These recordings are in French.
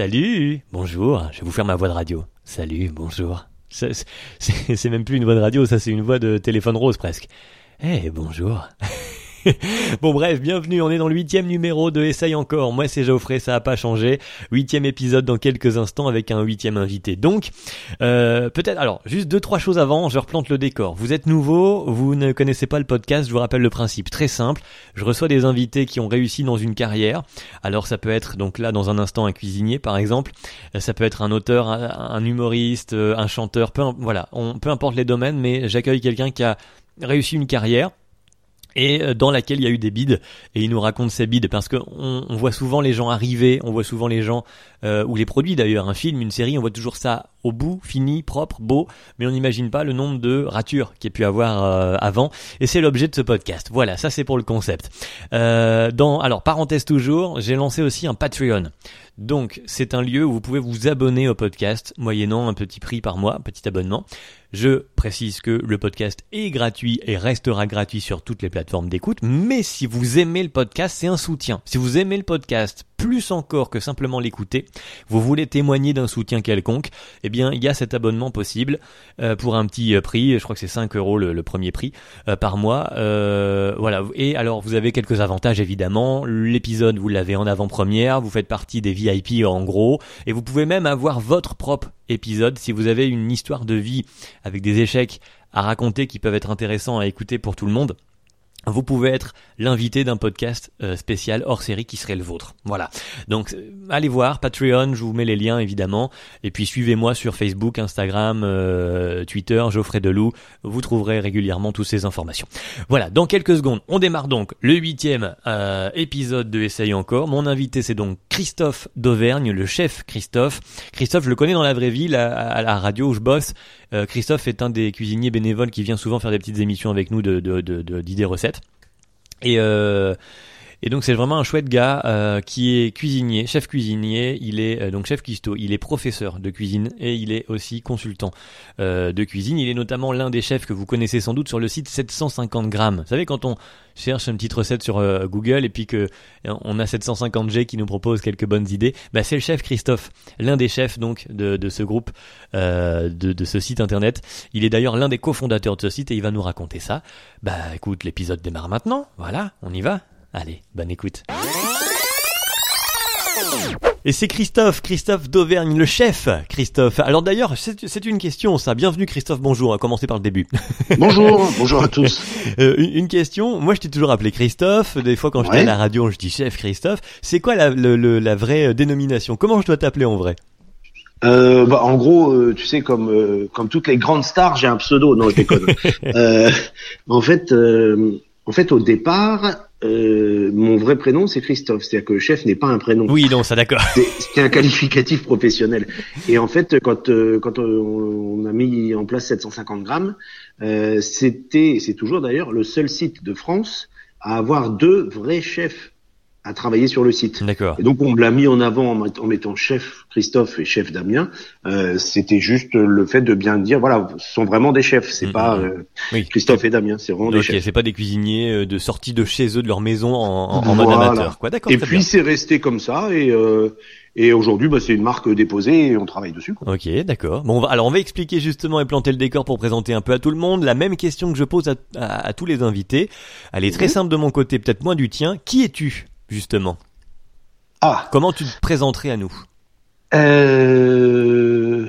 Salut, bonjour, je vais vous faire ma voix de radio. Salut, bonjour. C'est même plus une voix de radio, ça c'est une voix de téléphone rose presque. Eh, bonjour. bon bref, bienvenue, on est dans le huitième numéro de Essaye encore. Moi c'est Geoffrey, ça a pas changé. Huitième épisode dans quelques instants avec un huitième invité. Donc, euh, peut-être, alors, juste deux, trois choses avant, je replante le décor. Vous êtes nouveau, vous ne connaissez pas le podcast, je vous rappelle le principe. Très simple, je reçois des invités qui ont réussi dans une carrière. Alors ça peut être, donc là dans un instant, un cuisinier par exemple. Ça peut être un auteur, un, humoriste, un chanteur, voilà, on, peu importe les domaines, mais j'accueille quelqu'un qui a réussi une carrière et euh, dans laquelle il y a eu des bides et il nous raconte ces bides parce qu'on on voit souvent les gens arriver, on voit souvent les gens euh, ou les produits d'ailleurs, un film, une série, on voit toujours ça au bout, fini, propre, beau, mais on n'imagine pas le nombre de ratures qu'il y a pu avoir euh, avant et c'est l'objet de ce podcast. Voilà, ça c'est pour le concept. Euh, dans alors parenthèse toujours, j'ai lancé aussi un Patreon. Donc c'est un lieu où vous pouvez vous abonner au podcast moyennant un petit prix par mois, petit abonnement. Je précise que le podcast est gratuit et restera gratuit sur toutes les plateformes d'écoute, mais si vous aimez le podcast, c'est un soutien. Si vous aimez le podcast plus encore que simplement l'écouter, vous voulez témoigner d'un soutien quelconque, eh bien il y a cet abonnement possible euh, pour un petit euh, prix, je crois que c'est 5 euros le, premier prix euh, par mois. voilà. Et alors vous avez quelques avantages évidemment. L'épisode vous l'avez en avant-première, vous faites partie des VIP en gros, et vous pouvez même avoir votre propre épisode si vous avez une histoire de vie avec des échecs à raconter qui peuvent être intéressants à écouter pour tout le monde vous pouvez être l'invité d'un podcast euh, spécial hors série qui serait le vôtre. Voilà. Donc euh, allez voir Patreon, je vous mets les liens évidemment. Et puis suivez-moi sur Facebook, Instagram, euh, Twitter, Geoffrey Deloup. Vous trouverez régulièrement toutes ces informations. Voilà. Dans quelques secondes, on démarre donc le huitième épisode de Essaye encore. Mon invité c'est donc Christophe d'Auvergne, le chef Christophe. Christophe, je le connais dans la vraie vie, à la radio où je bosse. Euh, Christophe est un des cuisiniers bénévoles qui vient souvent faire des petites émissions avec nous de d'idées recettes. Et euh, et donc c'est vraiment un chouette gars euh, qui est cuisinier, chef cuisinier. Il est euh, donc chef cuistot. Il est professeur de cuisine et il est aussi consultant euh, de cuisine. Il est notamment l'un des chefs que vous connaissez sans doute sur le site 750 grammes. Vous savez quand on cherche une petite recette sur Google et puis que on a 750G qui nous propose quelques bonnes idées, bah c'est le chef Christophe, l'un des chefs donc de, de ce groupe, de, de ce site internet. Il est d'ailleurs l'un des cofondateurs de ce site et il va nous raconter ça. Bah écoute, l'épisode démarre maintenant. Voilà, on y va. Allez, bonne écoute. Et c'est Christophe, Christophe d'Auvergne, le chef, Christophe. Alors d'ailleurs, c'est une question, ça. Bienvenue Christophe, bonjour. On va commencer par le début. Bonjour, bonjour à tous. Euh, une, question, moi je t'ai toujours appelé Christophe. Des fois quand je j'étais à la radio, je dis chef Christophe. C'est quoi la, la vraie euh, dénomination? Comment je dois t'appeler en vrai? Euh, bah, en gros, euh, tu sais, comme euh, comme toutes les grandes stars, j'ai un pseudo. Non, je déconne. en fait, en fait, au départ, euh, mon vrai prénom c'est Christophe, c'est-à-dire que chef n'est pas un prénom. Oui, non, ça d'accord. C'est un qualificatif professionnel. Et en fait, quand euh, quand on a mis en place 750 grammes, euh, c'était, c'est toujours d'ailleurs le seul site de France à avoir deux vrais chefs à travailler sur le site. D'accord. Et donc on l'a mis en avant en, mettant chef Christophe et chef Damien. Euh, C'était juste le fait de bien dire, voilà, ce sont vraiment des chefs. C'est mm, pas mm, mm. euh, Christophe et Damien, c'est vraiment des chefs. C'est pas des cuisiniers euh, de sortie de chez eux, de leur maison en, en, mode amateur. Quoi, d'accord. Et puis c'est resté comme ça et euh, et aujourd'hui, bah, c'est une marque déposée et on travaille dessus. Quoi. Ok, d'accord. Bon, alors on va expliquer justement et planter le décor pour présenter un peu à tout le monde la même question que je pose à, à, tous les invités. Elle est très mhm. simple de mon côté, peut-être moins du tien. Qui es-tu? Justement Ah. Comment tu te présenterais à nous? Euh...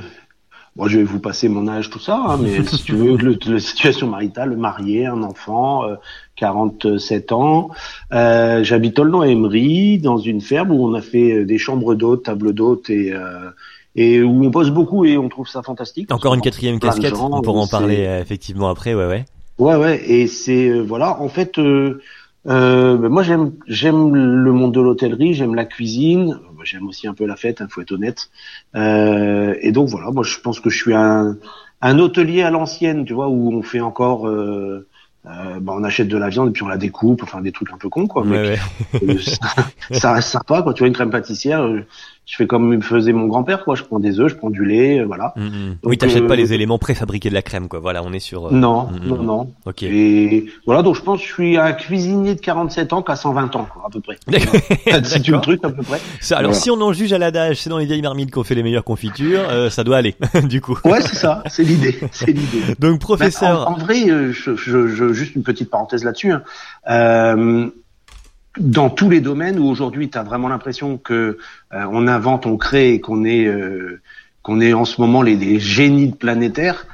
Bon, je vais vous passer mon âge, tout ça, hein, mais si tu veux, le, la situation maritale, marié, un enfant, euh, 47 ans. Euh, J'habite Aulnon-Emery, dans une ferme où on a fait euh, des chambres d'hôtes, tables d'hôtes et euh, et où on bosse beaucoup et on trouve ça fantastique. Encore une quatrième casquette, on pourra en parler euh, effectivement après, ouais, ouais. Ouais, ouais, et c'est euh, voilà, en fait, euh, ben moi j'aime j'aime le monde de l'hôtellerie, j'aime la cuisine, j'aime aussi un peu la fête, il hein, faut être honnête. Euh, et donc voilà, moi je pense que je suis un un hôtelier à l'ancienne, tu vois, où on fait encore euh, euh, bah, on achète de la viande et puis on la découpe, enfin des trucs un peu cons quoi. Mais ouais, ça, reste sympa quand tu vois une crème pâtissière. Je fais comme me faisait mon grand-père, quoi. Je prends des œufs, je prends du lait, euh, voilà. Mm, mm. Donc, oui, t'achètes euh, pas les éléments préfabriqués de la crème, quoi. Voilà, on est sur. euh, Non, mm, non, non. Ok. Et voilà, donc je pense que je suis un cuisinier de 47 ans qu'à 120 ans, quoi, à peu près. D'accord. si tu le truc, à peu près. Ça, alors, Voilà. si on en juge à l'adage, c'est dans les vieilles marmites qu'on fait les meilleures confitures, euh, ça doit aller, du coup. Ouais, c'est ça, c'est l'idée, c'est l'idée. Donc, Ben, professeur. en, en vrai, euh, je, je- je- juste une petite parenthèse là-dessus. hein. Euh, dans tous les domaines où aujourd'hui tu as vraiment l'impression que euh, on invente, on crée et qu'on est euh, qu'on est en ce moment les, les génies de planétaire,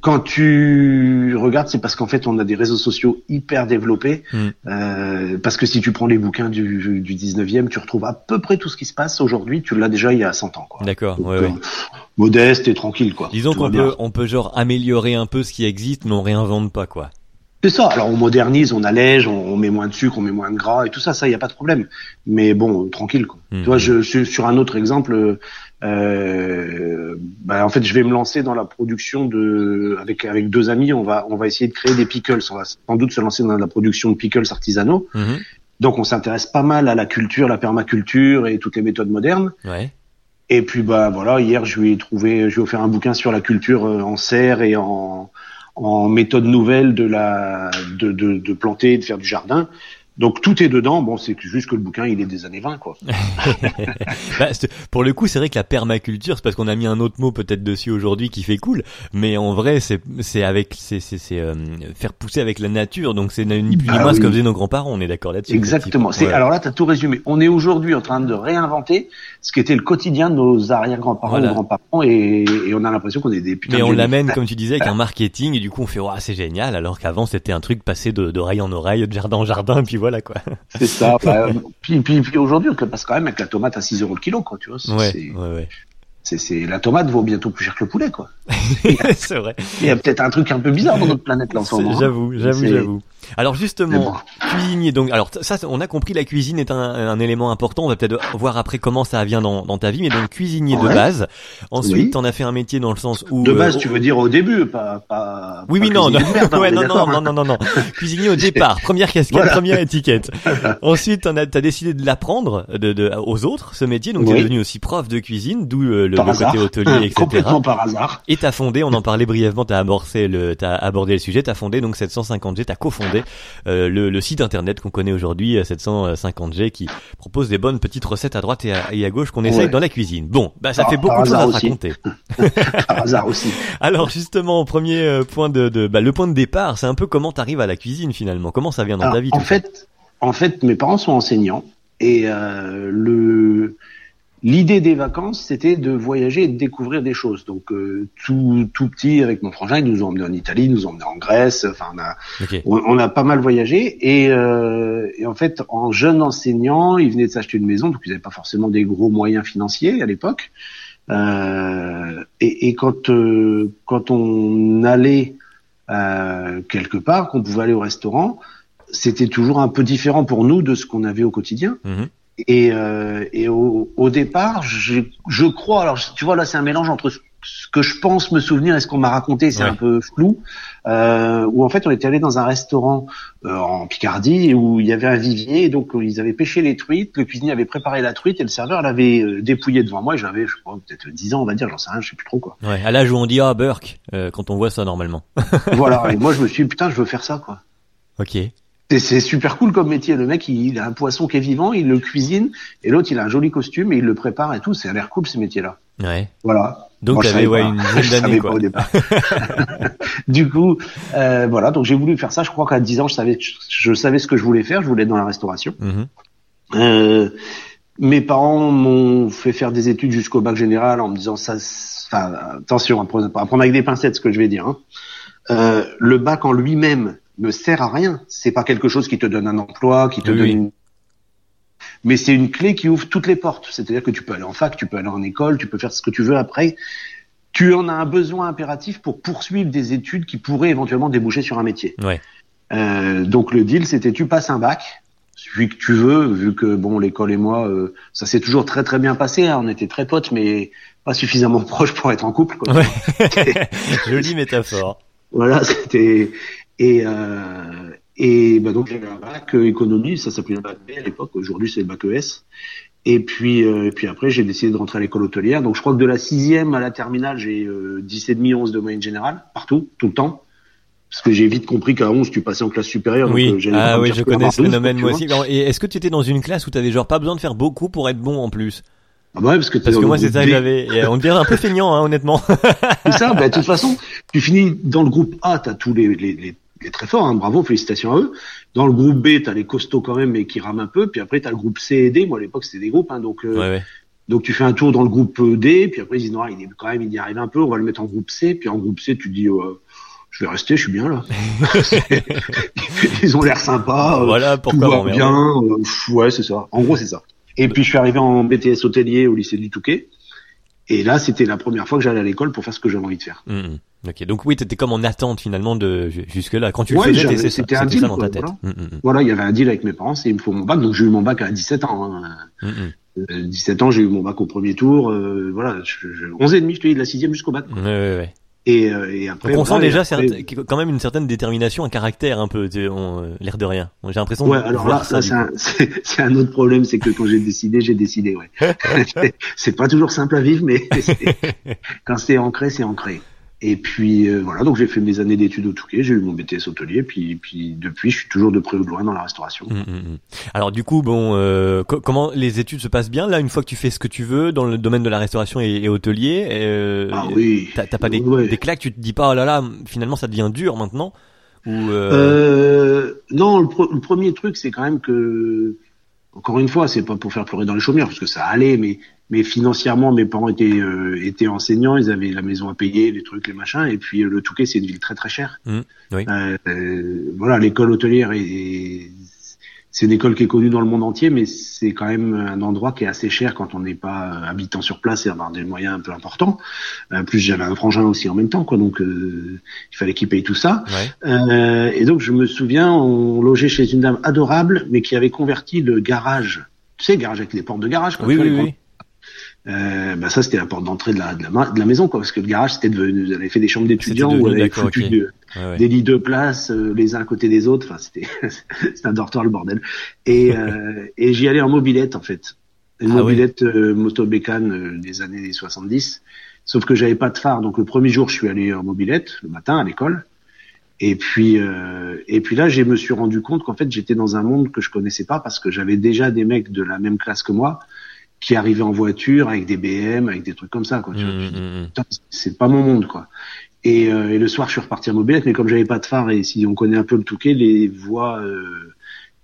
quand tu regardes, c'est parce qu'en fait on a des réseaux sociaux hyper développés. Mm. Euh, parce que si tu prends les bouquins du, du 19e, tu retrouves à peu près tout ce qui se passe aujourd'hui. Tu l'as déjà il y a 100 ans. D'accord, Donc, ouais, euh, ouais. modeste et tranquille. Quoi. Disons qu'on peut, on peut genre améliorer un peu ce qui existe, mais on réinvente pas, quoi. C'est ça. Alors on modernise, on allège, on, on met moins de sucre, on met moins de gras et tout ça, ça y a pas de problème. Mais bon, tranquille. Quoi. Mhm. Tu vois, je suis sur un autre exemple. Euh, bah, en fait, je vais me lancer dans la production de, avec avec deux amis, on va on va essayer de créer des pickles. On va sans doute se lancer dans la production de pickles artisanaux. Mhm. Donc on s'intéresse pas mal à la culture, la permaculture et toutes les méthodes modernes. Ouais. Et puis bah voilà, hier je lui ai trouvé, je lui ai offert un bouquin sur la culture euh, en serre et en, en méthode nouvelle de la de, de, de planter, de faire du jardin. Donc tout est dedans. Bon, c'est juste que le bouquin il est des années 20 quoi. Bah, pour le coup, c'est vrai que la permaculture, c'est parce qu'on a mis un autre mot peut-être dessus aujourd'hui qui fait cool, mais en vrai, c'est c'est avec c'est c'est euh, faire pousser avec la nature, donc c'est ni plus ni Bah moins ce que faisaient nos grands-parents. On est d'accord là-dessus. Exactement. C'est Ouais. alors là tu as tout résumé. On est aujourd'hui en train de réinventer ce qui était le quotidien de nos arrière-grands-parents Voilà. grands-parents et, et on a l'impression qu'on est des putains Mais de on l'amène, comme tu disais, avec un marketing, et du coup on fait, ouais, c'est génial, alors qu'avant c'était un truc passé de- d'oreille en oreille, de jardin en jardin, et puis voilà quoi. C'est ça. Bah, puis puis, puis aujourd'hui on le passe quand même avec la tomate à 6 euros le kilo quoi. Tu vois. C'est- Ouais, c'est- ouais, ouais. c'est c'est la tomate vaut bientôt plus cher que le poulet quoi. c'est vrai. Il y a peut-être un truc un peu bizarre dans notre planète là en ce C'est- moment. hein. J'avoue, j'avoue, j'avoue. Alors justement, cuisinier, donc, alors ça, on a compris, la cuisine est un, un élément important. On va peut-être voir après comment ça vient dans, dans ta vie, mais donc cuisinier de base. Ensuite, Oui. t'en as fait un métier dans le sens où De base, euh, tu veux dire au début, pas pas. Oui, pas oui, non, non, merde, hein, ouais, on est non, non, d'accord, non, hein. non, non, non. Cuisinier au départ, première casquette, Voilà. première étiquette. Ensuite, t'en as, t'as décidé de l'apprendre de, de, aux autres, ce métier, donc t'es Oui. devenu aussi prof de cuisine, d'où euh, le, le côté hôtelier, etc. Complètement par hasard. Et t'as fondé, on en parlait brièvement, t'as abordé le, t'as abordé le sujet, t'as fondé donc 750G, t'as cofondé euh, le, le site internet qu'on connaît aujourd'hui, euh, 750G, qui propose des bonnes petites recettes à droite et à, et à gauche qu'on essaye Ouais. dans la cuisine. Bon, bah ça Par- fait beaucoup de choses à aussi. raconter. Par hasard aussi. Alors justement, premier euh, point de, de bah, le point de départ, c'est un peu comment t'arrives à la cuisine finalement, comment ça vient dans Alors, ta vie en fait, en fait, mes parents sont enseignants et euh, le l'idée des vacances, c'était de voyager et de découvrir des choses. Donc euh, tout tout petit avec mon frangin, ils nous ont emmenés en Italie, ils nous ont emmenés en Grèce. Enfin, on a on a pas mal voyagé et, euh, et en fait, en jeune enseignant, ils venaient de s'acheter une maison, donc ils n'avaient pas forcément des gros moyens financiers à l'époque. Euh, et, et quand euh, quand on allait euh, quelque part, qu'on pouvait aller au restaurant, c'était toujours un peu différent pour nous de ce qu'on avait au quotidien. Mhm. Et, euh, et au, au départ, j'ai- je crois, alors tu vois là, c'est un mélange entre ce que je pense me souvenir et ce qu'on m'a raconté, c'est Ouais. un peu flou. Euh, où en fait, on était allé dans un restaurant euh, en Picardie où il y avait un vivier, et donc ils avaient pêché les truites, le cuisinier avait préparé la truite et le serveur l'avait euh, dépouillée devant moi. Et j'avais, je crois, peut-être 10 ans, on va dire, j'en sais rien, je sais plus trop quoi. Ouais, à l'âge où on dit ah Burke euh, quand on voit ça normalement. voilà. Et moi, je me suis, dit, putain, je veux faire ça quoi. ok. C'est super cool comme métier. Le mec, il, il a un poisson qui est vivant, il le cuisine, et l'autre, il a un joli costume et il le prépare et tout. C'est a l'air cool ces métiers-là. Ouais. Voilà. Donc savais ouais une dizaine d'années quoi. pas au départ. du coup, euh, voilà. Donc j'ai voulu faire ça. Je crois qu'à 10 ans, je savais, je savais ce que je voulais faire. Je voulais être dans la restauration. Mhm. Euh, mes parents m'ont fait faire des études jusqu'au bac général en me disant ça. Enfin, attention, à prendre, à prendre avec des pincettes ce que je vais dire. hein. Euh, le bac en lui-même ne sert à rien. C'est pas quelque chose qui te donne un emploi, qui te Oui, donne une mais c'est une clé qui ouvre toutes les portes. C'est-à-dire que tu peux aller en fac, tu peux aller en école, tu peux faire ce que tu veux après. Tu en as un besoin impératif pour poursuivre des études qui pourraient éventuellement déboucher sur un métier. Ouais. Euh, donc le deal, c'était tu passes un bac, celui que tu veux, vu que bon l'école et moi, euh, ça s'est toujours très très bien passé. hein. on était très potes, mais pas suffisamment proches pour être en couple. Quoi. Ouais. Jolie métaphore. Voilà, c'était et euh, et bah donc j'avais un bac euh, économie, ça s'appelait un bac B à l'époque. Aujourd'hui c'est le bac ES. Et puis, euh, et puis après, j'ai décidé de rentrer à l'école hôtelière. Donc, je crois que de la sixième à la terminale, j'ai euh, 10,5, 11 de moyenne générale, partout, tout le temps. Parce que j'ai vite compris qu'à 11, tu passais en classe supérieure. Oui, euh, ah oui, je connais ce 12, phénomène moi aussi. Et est-ce que tu étais dans une classe où tu avais genre pas besoin de faire beaucoup pour être bon en plus? Ah bah ouais, parce que, Parce que le moi c'est ça que j'avais. Euh, On devient un peu feignant, hein, honnêtement. C'est ça, bah, de toute façon, tu finis dans le groupe A, t'as tous les, les, les, les très forts, hein, bravo, félicitations à eux. Dans le groupe B, t'as les costauds quand même, mais qui rament un peu. Puis après, t'as le groupe C et D. Moi, à l'époque, c'était des groupes, hein, donc, euh, Ouais, ouais. donc tu fais un tour dans le groupe D, puis après, ils disent, non, il est quand même, il y arrive un peu, on va le mettre en groupe C. Puis en groupe C, tu dis, euh, je vais rester, je suis bien là. ils ont l'air sympas. euh, Voilà tout pourquoi va m'emmerder. bien. euh, ouais, c'est ça. En gros, c'est ça. Et puis, je suis arrivé en BTS hôtelier au lycée du Touquet. Et là, c'était la première fois que j'allais à l'école pour faire ce que j'avais envie de faire. Mm, mm. Ok, donc oui, t'étais comme en attente finalement de jusque là. Quand tu le Ouais, faisais, c'est ça, c'était un deal, ça dans quoi, ta tête. voilà. Mm, mm, Voilà, il y avait un deal avec mes parents, c'est il me faut mon bac. Donc, j'ai eu mon bac à 17 ans. Hein. mm, mm, Euh, 17 ans, j'ai eu mon bac au premier tour. Euh, voilà, je, je, 11 et demi, je te dis, de la sixième jusqu'au bac. Ouais, ouais, ouais. Et, euh, et après, Donc on sent voilà, déjà après- certes- quand même une certaine détermination, un caractère un peu, euh, l'air de rien. J'ai l'impression Ouais, de alors là, ça. c'est un, un autre problème, c'est que quand j'ai décidé, j'ai décidé, ouais. c'est pas toujours simple à vivre, mais quand c'est ancré, c'est ancré. Et puis euh, voilà, donc j'ai fait mes années d'études au Touquet, j'ai eu mon BTS hôtelier, puis puis depuis, je suis toujours de près ou de loin dans la restauration. Mm, mm, mm. Alors du coup, bon, euh, co- comment les études se passent bien? Là une fois que tu fais ce que tu veux dans le domaine de la restauration et, et hôtelier euh, Ah oui. T'as pas des, Ouais. des claques, tu te dis pas oh là là, finalement ça devient dur maintenant? Ou euh, Euh, non, le, le premier truc, c'est quand même que, encore une fois, c'est pas pour faire pleurer dans les chaumières, parce que ça allait, mais, mais financièrement, mes parents étaient, euh, étaient enseignants, ils avaient la maison à payer, les trucs, les machins, et puis euh, le Touquet, c'est une ville très très chère. Mmh, oui. Euh, euh, voilà, l'école hôtelière est, est- c'est une école qui est connue dans le monde entier, mais c'est quand même un endroit qui est assez cher quand on n'est pas euh, habitant sur place et avoir des moyens un peu importants. Euh, plus j'avais un frangin aussi en même temps, quoi, donc euh, il fallait qu'il paye tout ça. ouais. Euh, et donc je me souviens, on logeait chez une dame adorable, mais qui avait converti le garage. Tu sais, garage avec les portes de garage. Quoi, oui, oui, oui. Euh, bah ça c'était la porte d'entrée de la, de la de la maison, quoi, parce que le garage c'était devenu, ils avaient fait des chambres d'étudiants C'était où on avait foutu de- Ouais, ouais. des lits de place, euh, les uns à côté des autres. Enfin, c'était c'était un dortoir le bordel. Et, euh, et j'y allais en mobilette en fait, une Ah ouais. mobilette euh, motobécane euh, des années 70. Sauf que j'avais pas de phare, donc le premier jour je suis allé en mobilette le matin à l'école. Et puis euh, et puis là, je me suis rendu compte qu'en fait j'étais dans un monde que je connaissais pas parce que j'avais déjà des mecs de la même classe que moi qui arrivaient en voiture avec des BM, avec des trucs comme ça. Quoi. Mmh, mmh, mmh. C'est pas mon monde quoi. Et, euh, et le soir, je suis reparti en mobilette, mais comme j'avais pas de phare et si on connaît un peu le Touquet, les voies, euh,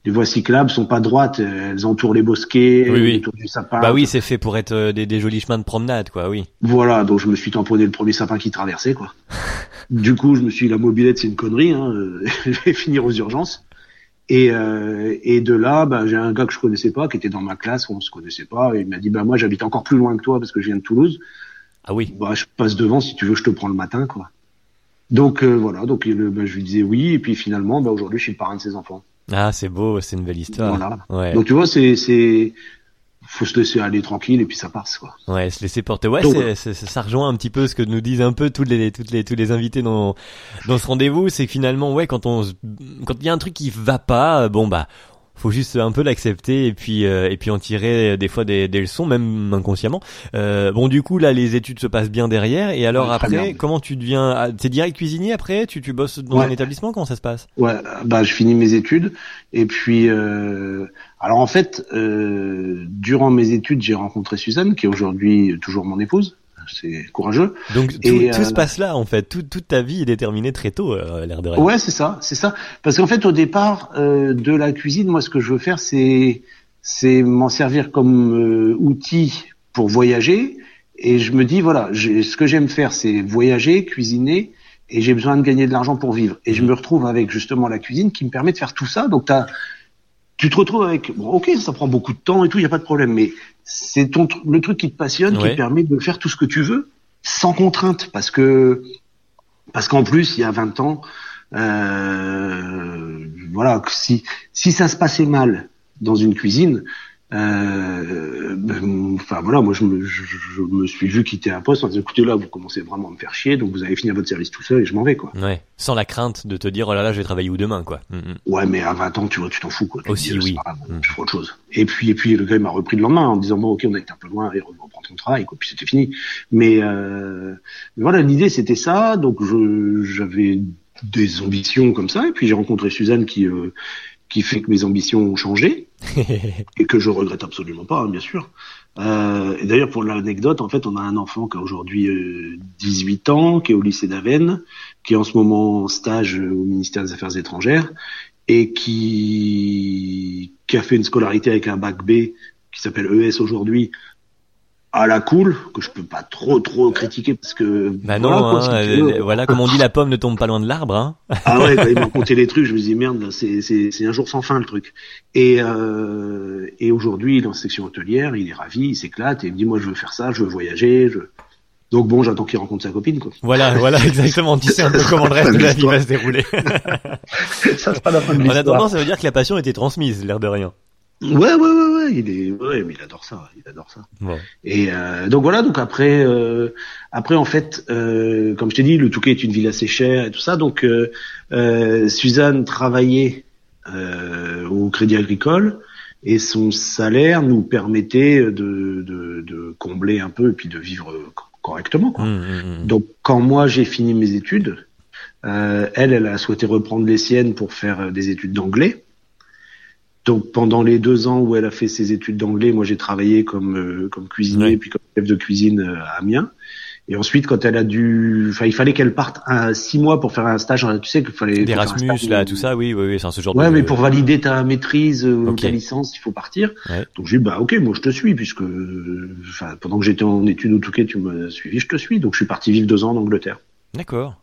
les voies cyclables sont pas droites, elles entourent les bosquets, Oui, oui. autour du sapin. Bah oui, c'est fait pour être euh, des, des jolis chemins de promenade, quoi. Oui. Voilà, donc je me suis tamponné le premier sapin qui traversait quoi. du coup, je me suis dit, la mobilette c'est une connerie, hein, euh, je vais finir aux urgences. Et, euh, et de là, bah, j'ai un gars que je connaissais pas, qui était dans ma classe, on se connaissait pas, et il m'a dit, bah moi j'habite encore plus loin que toi parce que je viens de Toulouse. Ah oui. bah, je passe devant si tu veux, je te prends le matin, quoi. Donc euh, voilà, donc il, bah, je lui disais oui, et puis finalement, bah, aujourd'hui, je suis le parrain de ses enfants. Ah, c'est beau, c'est une belle histoire. Voilà. Ouais. Donc tu vois, c'est c'est faut se laisser aller tranquille et puis ça passe, quoi. Ouais, se laisser porter. Ouais, Donc, c'est- c'est- ça rejoint un petit peu ce que nous disent un peu toutes les, toutes les, tous les invités dans, dans ce rendez-vous. C'est que finalement, ouais, quand on, quand il y a un truc qui va pas, euh, bon bah, faut juste un peu l'accepter et puis, euh, et puis en tirer euh, des fois des, des leçons, même inconsciemment. Euh, bon, du coup, là, les études se passent bien derrière. Et alors Ouais, après, comment tu deviens, ah, t'es direct cuisinier après? Tu, tu bosses dans Ouais. un établissement? Comment ça se passe? Ouais, bah je finis mes études et puis euh, alors en fait, euh, durant mes études, j'ai rencontré Suzanne, qui est aujourd'hui toujours mon épouse. C'est courageux. Donc tout, Et, tout euh, se passe là, en fait. Tout, toute ta vie est déterminée très tôt, euh, l'air de rien. Ouais, c'est ça, c'est ça. Parce qu'en fait, au départ euh, de la cuisine, moi, ce que je veux faire, c'est c'est m'en servir comme euh, outil pour voyager. Et je me dis, voilà, ce que j'aime faire, c'est voyager, cuisiner, et j'ai besoin de gagner de l'argent pour vivre. Et je me retrouve avec justement la cuisine qui me permet de faire tout ça. Donc, t'as, tu te retrouves avec, bon, ok, ça prend beaucoup de temps et tout, il y a pas de problème, mais c'est ton le truc qui te passionne, qui te permet de faire tout ce que tu veux sans contrainte, parce que parce qu'en plus, il y a 20 ans, euh, voilà, si si ça se passait mal dans une cuisine, Euh, ben, enfin voilà, moi je me, je, je me suis vu quitter un poste en disant écoutez là vous commencez vraiment à me faire chier donc vous allez finir votre service tout seul et je m'en vais quoi. Ouais, sans la crainte de te dire oh là là je vais travailler où demain quoi. Mm, mm. Ouais mais à 20 ans tu vois tu t'en fous quoi. Tu Aussi, dis, oui. pas Mm. Je ferai autre chose. Et puis et puis le gars il m'a repris le lendemain en disant bon ok on a été un peu loin et reprends ton travail quoi puis c'était fini. Mais, euh, mais voilà l'idée c'était ça donc je j'avais des ambitions comme ça et puis j'ai rencontré Suzanne qui euh, qui fait que mes ambitions ont changé et que je regrette absolument pas, hein, bien sûr. Euh, et d'ailleurs, pour l'anecdote, en fait, on a un enfant qui a aujourd'hui euh, 18 ans, qui est au lycée d'Avennes, qui est en ce moment en stage euh, au ministère des Affaires étrangères et qui, qui a fait une scolarité avec un bac B qui s'appelle ES aujourd'hui à la cool, que je peux pas trop trop critiquer parce que Bah non, quoi, hein, si euh, voilà comme on dit la pomme ne tombe pas loin de l'arbre. Hein. Ah ouais, quand il m'a raconté les trucs, je me dis merde, c'est c'est c'est un jour sans fin le truc. Et euh, et aujourd'hui, il est en section hôtelière, il est ravi, il s'éclate et il me dit moi je veux faire ça, je veux voyager, je donc bon, j'attends qu'il rencontre sa copine quoi. Voilà, voilà exactement. Tu sais un peu comment le reste de la vie va se dérouler. ça pas la fin de En attendant, ça veut dire que la passion était transmise, l'air de rien. Ouais ouais ouais ouais, il est ouais, mais il adore ça, il adore ça. Et euh, donc voilà, donc après, euh, après en fait, euh, comme je t'ai dit, le Touquet est une ville assez chère et tout ça. Donc euh, euh, Suzanne travaillait euh, au Crédit Agricole et son salaire nous permettait de, de, de combler un peu et puis de vivre co- correctement. Quoi. Hum, hum, hum. Donc quand moi j'ai fini mes études, euh, elle, elle a souhaité reprendre les siennes pour faire des études d'anglais. Donc pendant les deux ans où elle a fait ses études d'anglais, moi j'ai travaillé comme euh, comme cuisinier Ouais. puis comme chef de cuisine euh, à Amiens. Et ensuite quand elle a dû, enfin il fallait qu'elle parte un, six mois pour faire un stage. Tu sais qu'il fallait stage là, tout ça, oui, oui, oui, c'est ce genre Ouais, de. mais pour valider ta maîtrise euh, ou ta licence, il faut partir. Ouais. Donc j'ai dit bah ok, moi je te suis puisque, enfin pendant que j'étais en études au Touquet, tu m'as suivi, je te suis. Donc je suis parti vivre deux ans en Angleterre. D'accord.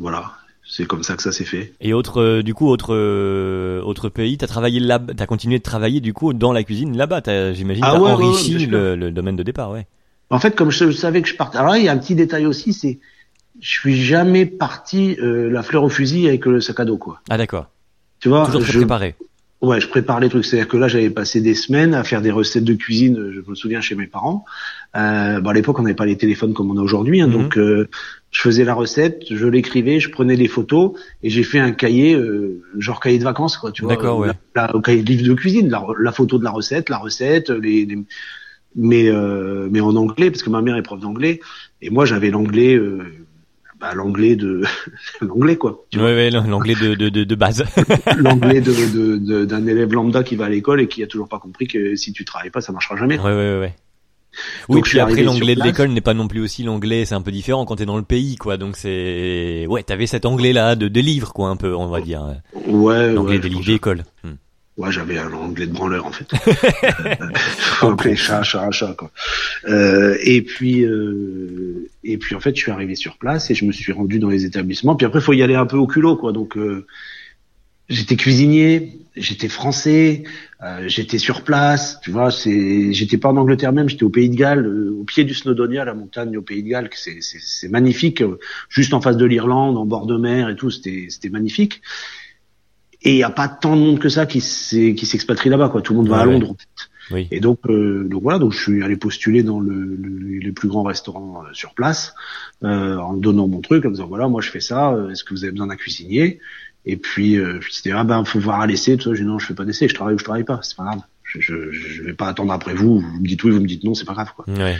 Voilà, c'est comme ça que ça s'est fait. Et autre, euh, du coup, autre, euh, autre pays, t'as travaillé là, t'as continué de travailler du coup dans la cuisine là-bas. T'as, j'imagine, Ah t'as ouais, enrichi ouais, le, le domaine de départ, ouais. En fait, comme je, je savais que je partais, alors là, il y a un petit détail aussi, c'est je suis jamais parti euh, la fleur au fusil avec le sac à dos quoi. Ah d'accord. Tu vois, Toujours très je, préparé. ouais, je prépare les trucs. C'est-à-dire que là, j'avais passé des semaines à faire des recettes de cuisine. euh, Je me souviens chez mes parents. Euh, bon, à l'époque, on n'avait pas les téléphones comme on a aujourd'hui, hein, Mhm. donc euh, je faisais la recette, je l'écrivais, je prenais des photos et j'ai fait un cahier, euh, genre cahier de vacances, quoi. Tu vois, D'accord, ouais. la, la- au cahier de livre de cuisine, la, la photo de la recette, la recette, les, les- mais euh, mais en anglais parce que ma mère est prof d'anglais et moi j'avais l'anglais. Euh, bah, l'anglais de l'anglais quoi tu Ouais, ouais, l'anglais de, de, de, de base. l'anglais de, d'un élève lambda qui va à l'école et qui a toujours pas compris que si tu travailles pas, ça marchera jamais. Ouais, ouais, ouais. Oui, Donc, puis après, l'anglais de l'école n'est pas non plus aussi l'anglais, c'est un peu différent quand t'es dans le pays, quoi. Donc c'est, ouais, t'avais cet anglais-là de, de livre, quoi, un peu, on va dire. Ouais, L'anglais ouais, des je livres pense- d'école. Hmm. ouais, j'avais un anglais de branleur en fait. Anglais chat, chat, chat quoi. Euh, et puis, euh, et puis en fait, je suis arrivé sur place et je me suis rendu dans les établissements. Puis après, faut y aller un peu au culot, quoi. Donc, euh, j'étais cuisinier, j'étais français, euh, j'étais sur place. Tu vois, c'est, j'étais pas en Angleterre même, j'étais au Pays de Galles, euh, au pied du Snowdonia, la montagne au Pays de Galles. C'est, c'est, c'est magnifique, euh, juste en face de l'Irlande, en bord de mer et tout. C'était, c'était magnifique. Et il y a pas tant de monde que ça qui s'est, qui s'expatrie là-bas, quoi. Tout le monde va à ouais. Londres. en fait. Oui. Et donc, euh, donc voilà, donc je suis allé postuler dans le, le- les plus grands restaurants euh, sur place, euh, en donnant mon truc, en disant voilà, moi je fais ça, euh, est-ce que vous avez besoin d'un cuisinier? Et puis, euh, c'était ah ben faut voir à l'essai, tout ça. J'ai dit non, je fais pas d'essai, je travaille ou je travaille pas, c'est pas grave. Je, je, je vais pas attendre après vous, vous me dites oui, vous me dites non, c'est pas grave quoi. Ouais.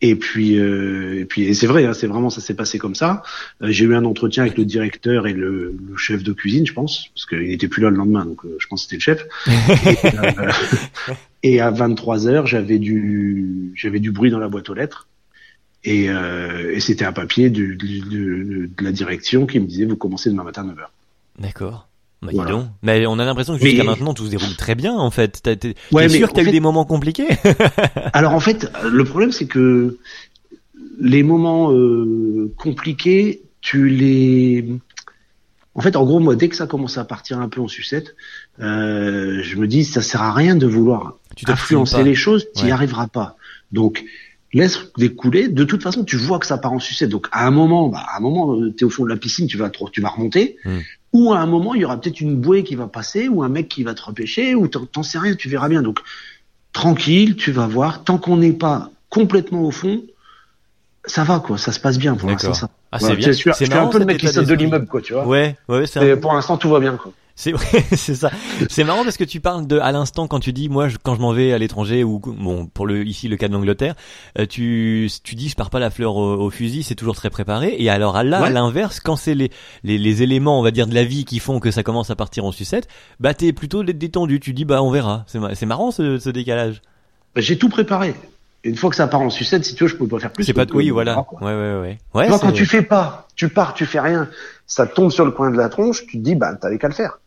Et puis, euh, et puis, et c'est vrai, hein, c'est vraiment ça s'est passé comme ça. Euh, j'ai eu un entretien avec le directeur et le, le chef de cuisine, je pense, parce qu'il n'était plus là le lendemain, donc euh, je pense que c'était le chef. et, euh, et à 23 heures, j'avais du, j'avais du bruit dans la boîte aux lettres. Et, euh, et c'était un papier du, du- de, de la direction qui me disait vous commencez demain matin à 9 heures. D'accord. Bah, Voilà. donc. Mais on a l'impression que Mais- jusqu'à maintenant tout se déroule très bien en fait. T'es, Ouais, t'es sûr que t'as en eu fait- des moments compliqués? Alors en fait, le problème c'est que les moments euh, compliqués, tu les... En fait, en gros, moi, dès que ça commence à partir un peu en sucette, euh, je me dis, ça sert à rien de vouloir Tu influencer les choses, tu n'y Ouais. arriveras pas. Donc, laisse découler. De toute façon, tu vois que ça part en sucette. Donc, à un moment, bah, à un moment, tu es au fond de la piscine, tu vas, tu vas remonter. Mm. Ou à un moment, il y aura peut-être une bouée qui va passer, ou un mec qui va te repêcher, ou t'en sais rien, tu verras bien. Donc, tranquille, tu vas voir. Tant qu'on n'est pas complètement au fond, ça va quoi, ça se passe bien pour l'instant. Ça... Ah, c'est bien. Suis un peu le mec qui saute de l'immeuble quoi, tu vois. Ouais, ouais, c'est. Un... Pour l'instant, tout va bien quoi. C'est c'est ça. C'est marrant parce que tu parles de à l'instant quand tu dis moi je, quand je m'en vais à l'étranger ou bon pour le ici le cas de l'Angleterre, euh, tu tu dis je pars pas la fleur au, fusil, c'est toujours très préparé et alors là à l'inverse quand c'est les, les les éléments on va dire de la vie qui font que ça commence à partir en sucette, bah t'es plutôt détendu, tu dis bah on verra. C'est marrant ce, ce décalage. Bah, j'ai tout préparé. Une fois que ça part en sucette, si tu veux, je peux pas faire plus. C'est pas oui, voilà. Ouais, ouais, ouais. ouais quand tu fais pas, tu pars, tu fais rien, ça tombe sur le coin de la tronche, tu te dis, bah, t'avais qu'à le faire.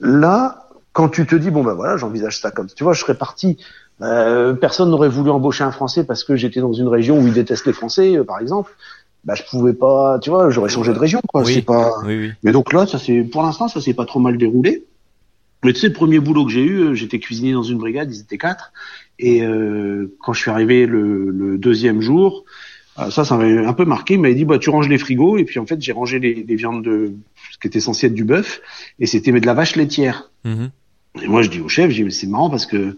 Là, quand tu te dis bon ben voilà, j'envisage ça comme tu vois, je serais parti. Euh, personne n'aurait voulu embaucher un Français parce que j'étais dans une région où ils détestent les Français, euh, par exemple. Bah je pouvais pas, tu vois, j'aurais changé de région quoi. Oui, pas. Oui, oui. Mais donc là, ça c'est pour l'instant ça s'est pas trop mal déroulé. Mais tu sais, le premier boulot que j'ai eu, euh, j'étais cuisinier dans une brigade, ils étaient quatre. Et euh, quand je suis arrivé le, le deuxième jour, ça, ça m'avait un peu marqué. Il m'avait dit, bah, tu ranges les frigos. Et puis, en fait, j'ai rangé les, les, viandes de ce qui était censé être du bœuf. Et c'était mais de la vache laitière. Mm-hmm. Et moi, je dis au chef, je dis, c'est marrant parce que,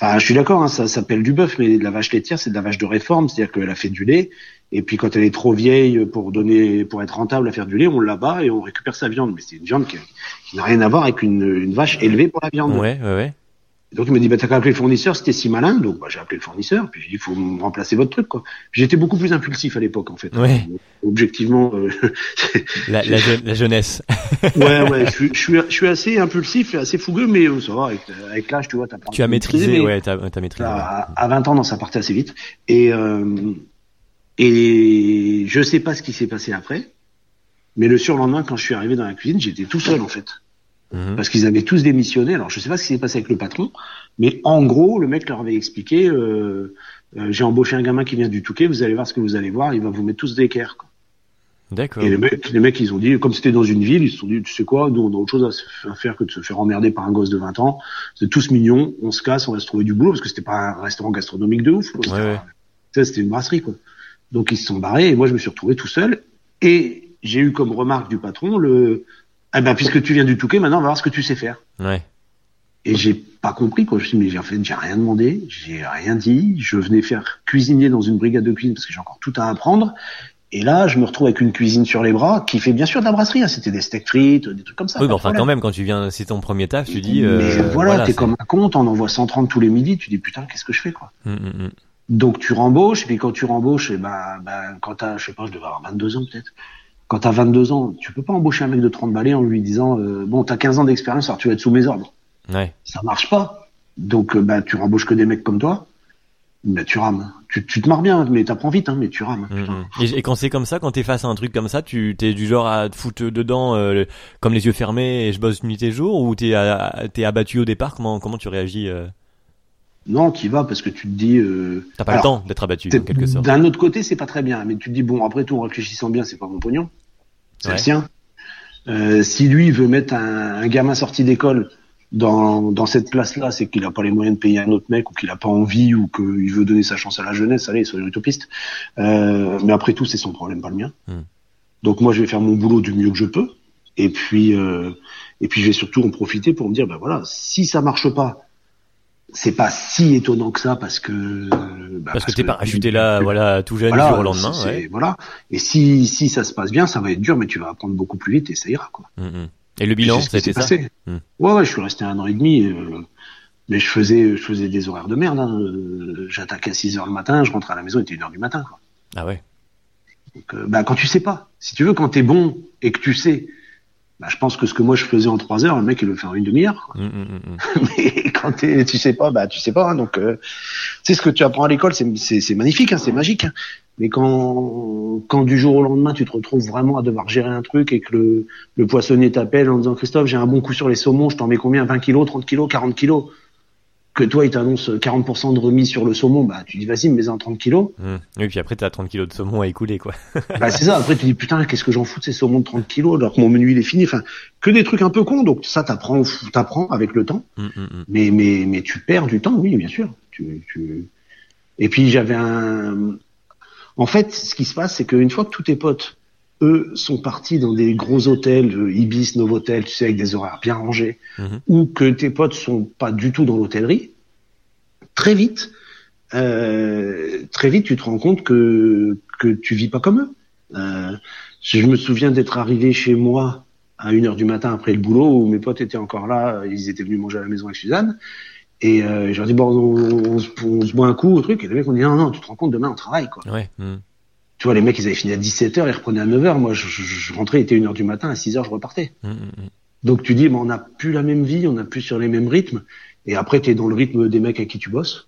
enfin, je suis d'accord, hein, ça s'appelle du bœuf, mais de la vache laitière, c'est de la vache de réforme. C'est-à-dire qu'elle a fait du lait. Et puis, quand elle est trop vieille pour donner, pour être rentable à faire du lait, on l'abat et on récupère sa viande. Mais c'est une viande qui, qui n'a rien à voir avec une, une, vache élevée pour la viande. Ouais, ouais, ouais. Donc il m'a dit bah t'as qu'à appeler le fournisseur, c'était si malin. Donc bah, j'ai appelé le fournisseur, puis j'ai dit il faut me remplacer votre truc quoi. J'étais beaucoup plus impulsif à l'époque en fait. Ouais. Objectivement. Euh, la, la, la, jeunesse. ouais ouais, je suis, je suis, je suis assez impulsif et assez fougueux, mais euh, ça va avec, avec l'âge tu vois t'as. Tu as maîtrisé, ouais, t'as as maîtrisé. À, à, 20 ans, non, ça partait assez vite. Et euh, et je sais pas ce qui s'est passé après, mais le surlendemain quand je suis arrivé dans la cuisine, j'étais tout seul en fait. Mhm. Parce qu'ils avaient tous démissionné. Alors je sais pas ce qui s'est passé avec le patron, mais en gros, le mec leur avait expliqué euh, euh, j'ai embauché un gamin qui vient du Touquet, vous allez voir ce que vous allez voir, il va vous mettre tous d'équerre. D'accord. Et les mecs, les mecs, ils ont dit, comme c'était dans une ville, ils se sont dit, tu sais quoi, nous on a autre chose à faire que de se faire emmerder par un gosse de 20 ans. C'est tous mignons, on se casse, on va se trouver du boulot parce que c'était pas un restaurant gastronomique de ouf. Ouais, C'était une brasserie quoi. Donc ils se sont barrés et moi je me suis retrouvé tout seul. Et j'ai eu comme remarque du patron le eh ben, puisque tu viens du Touquet, maintenant, on va voir ce que tu sais faire. Ouais. Et j'ai pas compris, quoi. Je me suis dit, mais en fait, j'ai rien demandé, j'ai rien dit. Je venais faire cuisinier dans une brigade de cuisine parce que j'ai encore tout à apprendre. Et là, je me retrouve avec une cuisine sur les bras qui fait bien sûr de la brasserie. Hein. C'était des steaks frites, des trucs comme ça. Oui, mais enfin, quand même, quand tu viens, c'est ton premier taf, tu dis. Euh, mais voilà, t'es comme un compte, on envoie 130 tous les midis. Tu dis putain, qu'est-ce que je fais, quoi. Hum, hum, hum. Donc tu rembauches, et puis quand tu rembauches, et eh ben, ben quand t'as, je sais pas, je devais avoir 22 ans peut-être quand t'as 22 ans, tu peux pas embaucher un mec de 30 balais en lui disant euh, bon t'as 15 ans d'expérience alors tu vas être sous mes ordres. Ouais. Ça marche pas. Donc euh, bah tu rembauches que des mecs comme toi. Bah tu rames. Tu, tu te marres bien, mais t'apprends vite, hein, mais tu rames. Mm, mm. Et, quand c'est comme ça, quand t'es face à un truc comme ça, tu t'es du genre à te foutre dedans euh, comme les yeux fermés et je bosse nuit et jour ou t'es t'es abattu au départ? Comment comment tu réagis non, qui va parce que tu te dis. Euh... T'as pas le temps d'être abattu, en quelque sorte. D'un autre côté, c'est pas très bien, mais tu te dis bon, après tout, en réfléchissant bien, c'est pas mon pognon, c'est le sien. Euh, si lui veut mettre un, gamin sorti d'école dans, dans cette place-là, c'est qu'il a pas les moyens de payer un autre mec ou qu'il a pas envie ou qu'il veut donner sa chance à la jeunesse. Allez, soyons utopistes. Euh, mais après tout, c'est son problème, pas le mien. Hmm. Donc moi, je vais faire mon boulot du mieux que je peux. Et puis, euh, et puis, je vais surtout en profiter pour me dire, ben voilà, si ça marche pas, c'est pas si étonnant que ça parce que bah, parce, que t'es parachuté là voilà tout jeune voilà, du jour au lendemain ouais. voilà et si si ça se passe bien ça va être dur mais tu vas apprendre beaucoup plus vite et ça ira quoi mm, mm. et le bilan c'était ça mm. ouais ouais je suis resté un an et demi euh, mais je faisais je faisais des horaires de merde hein. Euh, j'attaquais à 6 heures le matin je rentrais à la maison il était 1 heure du matin quoi ah ouais donc euh, bah quand tu sais pas si tu veux quand t'es bon et que tu sais bah, je pense que ce que moi je faisais en trois heures, le mec il le fait en une demi-heure. Mmh, mmh, mmh. Mais quand tu sais pas, bah tu sais pas. Hein, donc, euh, tu sais ce que tu apprends à l'école, c'est magnifique, hein, c'est magique. Hein. Mais quand, quand du jour au lendemain, tu te retrouves vraiment à devoir gérer un truc et que le, le poissonnier t'appelle en disant Christophe, j'ai un bon coup sur les saumons, je t'en mets combien? 20 kilos, 30 kilos, 40 kilos? Que toi, il t'annonce 40% de remise sur le saumon, bah, tu dis, vas-y, mets-en 30 kilos. Mmh. Oui, puis après, t'as 30 kilos de saumon à écouler, quoi. bah, c'est ça. Après, tu dis, putain, qu'est-ce que j'en fous de ces saumons de 30 kilos, alors que mon menu, il est fini. Enfin, que des trucs un peu cons. Donc, ça, t'apprends, t'apprends avec le temps. Mmh, mmh, mais, mais, mais tu perds du temps, oui, bien sûr. Tu, tu... Et puis, j'avais un, en fait, ce qui se passe, c'est qu'une fois que tous tes potes, eux, sont partis dans des gros hôtels, euh, Ibis, Novotel, tu sais, avec des horaires bien rangés, ou que tes potes sont pas du tout dans l'hôtellerie, très vite, euh, très vite, tu te rends compte que que tu vis pas comme eux. Euh, je me souviens d'être arrivé chez moi à 1h du matin après le boulot où mes potes étaient encore là, ils étaient venus manger à la maison avec Suzanne. Et euh, je leur dis bon, on, on, se boit un coup au truc. Et les mecs ont dit non, non, tu te rends compte, demain on travaille quoi. Ouais. hmm. Tu vois, les mecs ils avaient fini à 17h, ils reprenaient à 9h. Moi je, je, je rentrais, il était 1h du matin, à 6h je repartais. Hmm, hmm, hmm. Donc tu dis, mais on n'a plus la même vie, on n'a plus sur les mêmes rythmes. Et après, tu es dans le rythme des mecs avec qui tu bosses.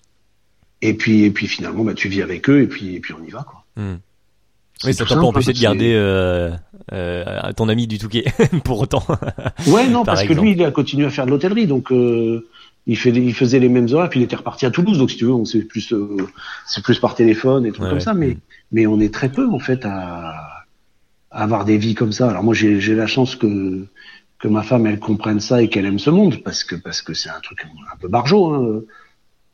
Et puis, et puis finalement, bah, tu vis avec eux et puis, et puis on y va. Quoi. C'est Oui, ça t'a pas empêché hein, de c'est- garder euh, euh, ton ami du Touquet pour autant. Ouais, non, Par parce exemple. que lui, il a continué à faire de l'hôtellerie. Donc, euh, il, fait, il faisait les mêmes horaires. Puis il était reparti à Toulouse. Donc, si tu veux, on s'est plus, euh, c'est plus par téléphone et tout Ouais, comme ouais. ça. Mais, mais on est très peu, en fait, à, à avoir des vies comme ça. Alors, moi, j'ai j'ai la chance que, que ma femme, elle comprenne ça et qu'elle aime ce monde. Parce que parce que c'est un truc un peu barjot. Hein.